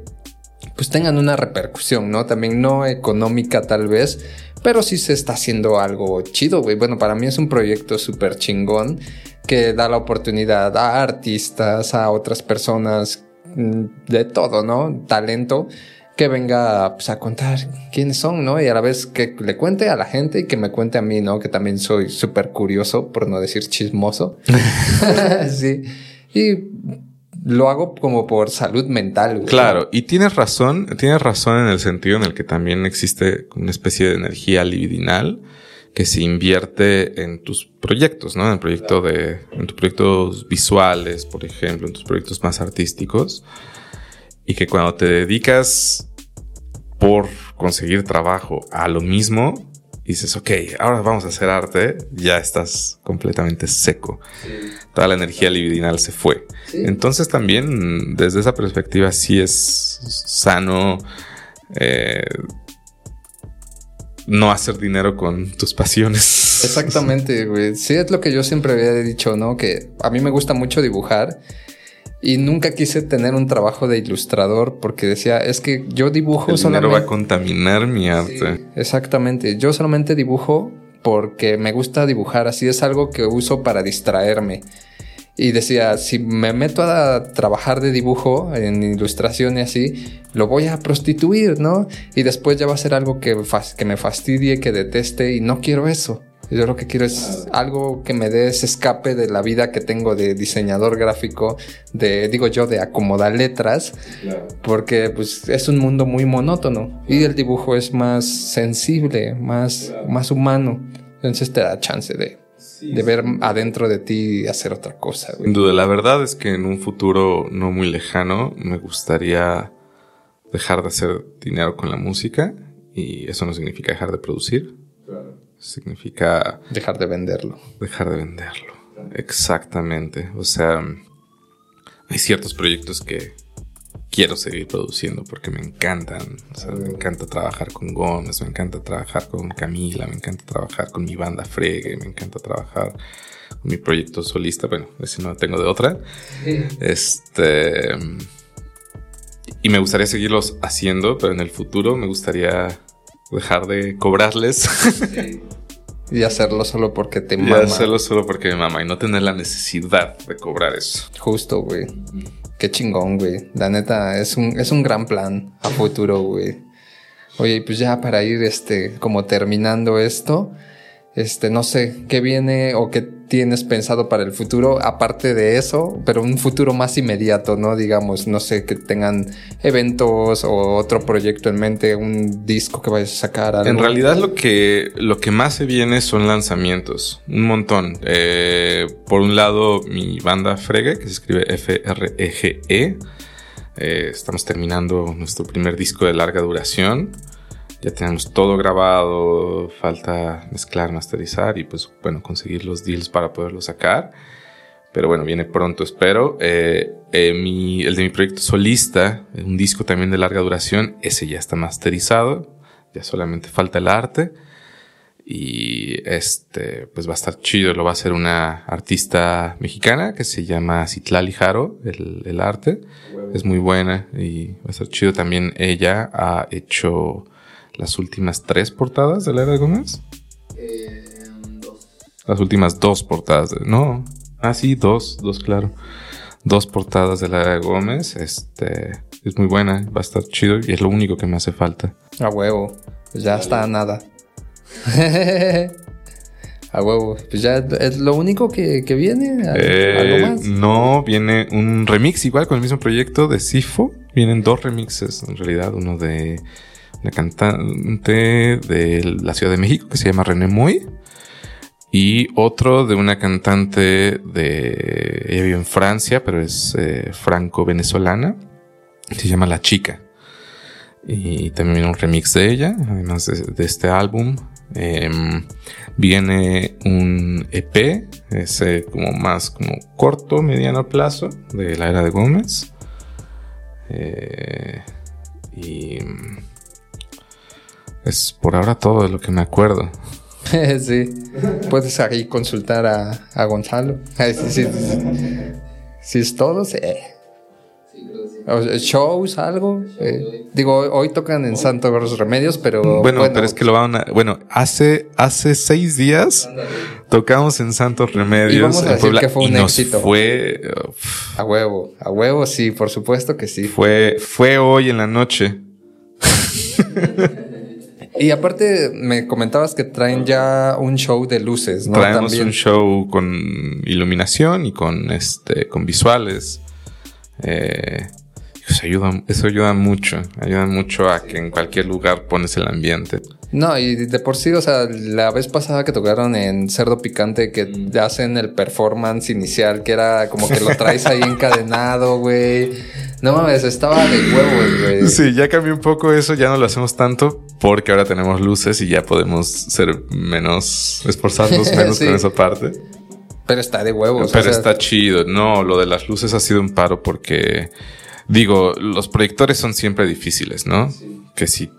pues tengan una repercusión, ¿no? También no económica tal vez, pero sí se está haciendo algo chido, güey. Bueno, para mí es un proyecto súper chingón que da la oportunidad a artistas, a otras personas, mm, de todo, ¿no? Talento que venga pues, a contar quiénes son, ¿no? Y a la vez que le cuente a la gente y que me cuente a mí, ¿no? Que también soy súper curioso, por no decir chismoso. sí. Y lo hago como por salud mental. Claro, y tienes razón, tienes razón en el sentido en el que también existe una especie de energía libidinal que se invierte en tus proyectos, ¿no? En el proyecto de, en tus proyectos visuales, por ejemplo, en tus proyectos más artísticos y que cuando te dedicas por conseguir trabajo a lo mismo, dices, ok, ahora vamos a hacer arte, ya estás completamente seco. Toda la energía libidinal se fue. Entonces también desde esa perspectiva sí es sano eh, no hacer dinero con tus pasiones. Exactamente, güey. Sí, es lo que yo siempre había dicho, ¿no? Que a mí me gusta mucho dibujar y nunca quise tener un trabajo de ilustrador porque decía, es que yo dibujo El solamente... va a contaminar mi arte. exactamente. Yo solamente dibujo porque me gusta dibujar. Así es algo que uso para distraerme. Y decía, si me meto a trabajar de dibujo en ilustración y así, lo voy a prostituir, ¿no? Y después ya va a ser algo que, que me fastidie, que deteste y no quiero eso. Yo lo que quiero es algo que me dé ese escape de la vida que tengo de diseñador gráfico, de, digo yo, de acomodar letras, porque pues es un mundo muy monótono y el dibujo es más sensible, más, más humano. Entonces te da chance de, de ver adentro de ti y hacer otra cosa. Sin duda, la verdad es que en un futuro no muy lejano me gustaría dejar de hacer dinero con la música y eso no significa dejar de producir. Significa... Dejar de venderlo. Dejar de venderlo. Exactamente. O sea, hay ciertos proyectos que quiero seguir produciendo porque me encantan. O sea, me encanta trabajar con Gómez, me encanta trabajar con Camila, me encanta trabajar con mi banda Fregue, me encanta trabajar con mi proyecto solista. Bueno, si no tengo de otra. Este. Y me gustaría seguirlos haciendo, pero en el futuro me gustaría dejar de cobrarles. Y hacerlo solo porque te mama. Y hacerlo solo porque me mama y no tener la necesidad de cobrar eso. Justo, güey. Qué chingón, güey. La neta, es un, es un gran plan a futuro, güey. Oye, pues ya para ir, este, como terminando esto, este, no sé, qué viene o qué tienes pensado para el futuro, aparte de eso, pero un futuro más inmediato, ¿no? Digamos, no sé, que tengan eventos o otro proyecto en mente, un disco que vayas a sacar. En realidad lo que, lo que más se viene son lanzamientos, un montón. Eh, por un lado, mi banda Frege, que se escribe F-R-E-G-E. -E. Eh, estamos terminando nuestro primer disco de larga duración ya tenemos todo grabado, falta mezclar, masterizar y pues bueno, conseguir los deals para poderlo sacar. Pero bueno, viene pronto, espero. Eh, eh, el de mi proyecto solista, un disco también de larga duración, ese ya está masterizado, ya solamente falta el arte. Y este, pues va a estar chido, lo va a hacer una artista mexicana que se llama Citlali Jaro, el, el arte. Es muy buena y va a estar chido también. Ella ha hecho las últimas tres portadas de la era de Gómez? Eh, dos. Las últimas dos portadas, ¿no? Ah, sí, dos, dos, claro. Dos portadas de la era de Gómez. Este es muy buena, va a estar chido y es lo único que me hace falta. A huevo, pues ya está nada. A huevo, pues ya es lo único que, viene. ¿Algo eh, más? No, viene un remix igual con el mismo proyecto de Sifo. Vienen dos remixes en realidad, uno de la cantante de la Ciudad de México que se llama René Moy Y otro de una cantante de... Ella vive en Francia, pero es eh, franco-venezolana. Se llama La Chica. Y también un remix de ella, además de, este álbum. Em, viene un EP, ese como más como corto, mediano plazo, de la era de Gómez. Eh, y es por ahora todo de lo que me acuerdo. sí. Puedes ahí consultar a, Gonzalo. Si es todo, sí. ¿Shows, algo? Eh, digo, hoy tocan en Santos Remedios, pero. Bueno, pero es que lo van a. Bueno, hace, hace seis días tocamos en Santos Remedios. Y vamos a decir que fue un éxito. Fue. a huevo, a huevo, sí, por supuesto que sí. Fue, fue hoy en la noche. Y aparte me comentabas que traen ya un show de luces, ¿no? Traemos un show con iluminación y con este con visuales. Eh, eso ayuda, eso ayuda mucho, ayuda mucho a que en cualquier lugar pones el ambiente. No, y de por sí, o sea, la vez pasada que tocaron en Cerdo Picante, que hacen el performance inicial, que era como que lo traes ahí encadenado, güey. No mames, estaba de huevos, güey. Sí, ya cambió un poco eso, ya no lo hacemos tanto porque ahora tenemos luces y ya podemos ser menos, esforzarnos menos con esa parte. Pero está de huevos. Pero está chido. No, lo de las luces ha sido un paro porque, digo, los proyectores son siempre difíciles, ¿no? Que si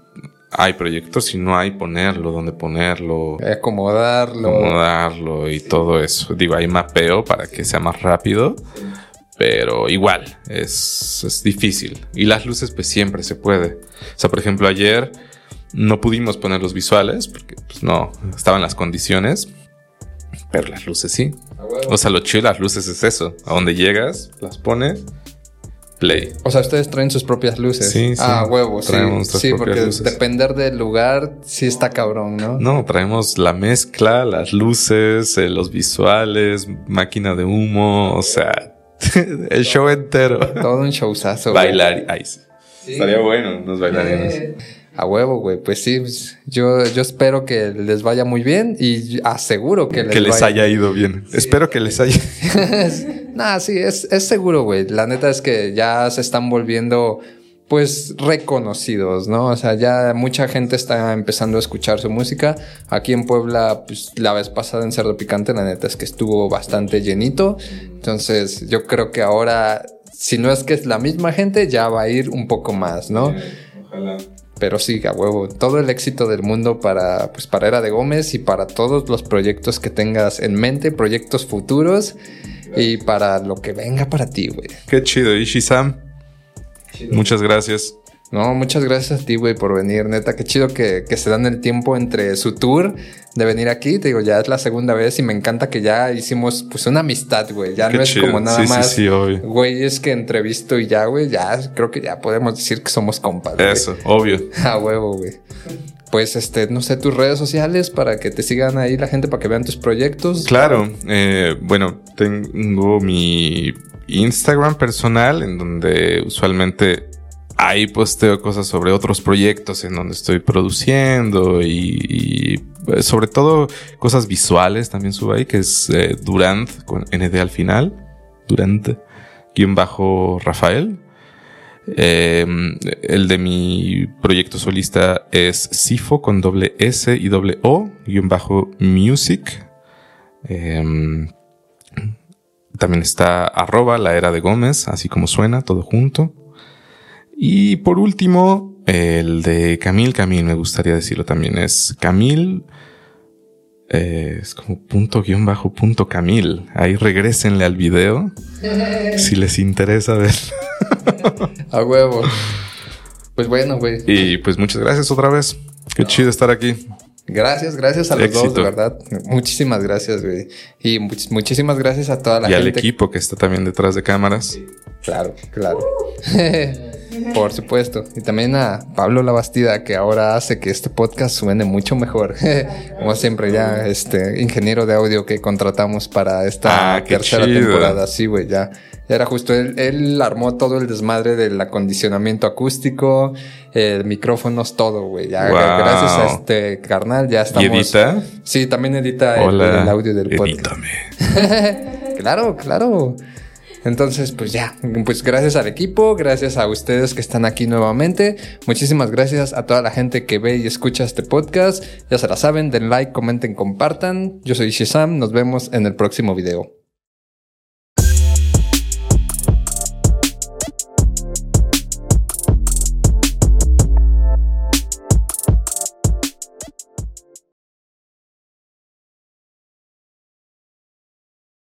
hay proyectos, si no hay ponerlo, dónde ponerlo. Acomodarlo. Acomodarlo y todo eso. Digo, hay mapeo para que sea más rápido. Pero igual, es, difícil. Y las luces, pues siempre se puede. O sea, por ejemplo, ayer no pudimos poner los visuales porque pues, no estaban las condiciones. Pero las luces sí. O sea, lo chido de las luces es eso. A donde llegas, las pones, play. O sea, ustedes traen sus propias luces. Sí, sí. Ah, huevos, sí. Sí, porque depender del lugar sí está cabrón, ¿no? No, traemos la mezcla, las luces, eh, los visuales, máquina de humo, o sea, el show entero. Todo un showzazo. Bailar. Ay, sí. Estaría bueno, unos bailarines. A huevo, güey. Pues sí, pues, yo, yo espero que les vaya muy bien y aseguro que les, que les haya ido bien. Espero que les haya. nah, sí, es, es seguro, güey. La neta es que ya se están volviendo pues reconocidos, ¿no? O sea, ya mucha gente está empezando a escuchar su música. Aquí en Puebla, pues la vez pasada en Cerdo Picante, la neta es que estuvo bastante llenito. Entonces, yo creo que ahora, si no es que es la misma gente, ya va a ir un poco más, ¿no? ojalá. Pero sí, a huevo, todo el éxito del mundo para, pues, para Era de Gómez y para todos los proyectos que tengas en mente, proyectos futuros y para lo que venga para ti, güey. Qué chido, Muchas gracias. No, muchas gracias a ti, güey, por venir. Neta, qué chido que, se dan el tiempo entre su tour de venir aquí. Te digo, ya es la segunda vez y me encanta que ya hicimos pues una amistad, güey. Ya no es como nada más. Sí, sí, Güey, es que entrevisto y ya, güey, ya creo que ya podemos decir que somos compas. Eso, obvio. A huevo, güey. Pues, este, no sé, tus redes sociales para que te sigan ahí la gente, para que vean tus proyectos. Claro, eh, bueno, tengo mi Instagram personal, en donde usualmente ahí posteo cosas sobre otros proyectos en donde estoy produciendo y, sobre todo cosas visuales también subo ahí, que es eh, Durant con ND al final, Durant guion bajo Rafael. Em, el de mi proyecto solista es Sifo con doble S y doble O, guion bajo Music. Em, también está arroba la era de Gómez, así como suena, todo junto. Y por último, el de Camil, Camil, me gustaría decirlo también, es Camil, eh, es como punto guion bajo punto Camil. Ahí regresenle al video si les interesa ver. A huevo. Pues bueno, güey. Y pues muchas gracias otra vez. Qué chido estar aquí. Gracias, gracias a los dos, de verdad. Muchísimas gracias, güey. Y muchísimas gracias a toda la gente. Y al equipo que está también detrás de cámaras. claro, claro. Por supuesto. Y también a Pablo Labastida, que ahora hace que este podcast suene mucho mejor. Como siempre, ya, este ingeniero de audio que contratamos para esta Ah, tercera temporada. Sí, güey, ya. Era justo él, él armó todo el desmadre del acondicionamiento acústico, eh, micrófonos, todo, güey. Ya, Wow. gracias a este carnal, ya estamos. ¿Y edita? Sí, también edita el, el audio del podcast. Claro, claro. Entonces, pues ya, pues gracias al equipo, gracias a ustedes que están aquí nuevamente. Muchísimas gracias a toda la gente que ve y escucha este podcast. Ya se la saben, den like, comenten, compartan. Yo soy Shizam, nos vemos en el próximo video.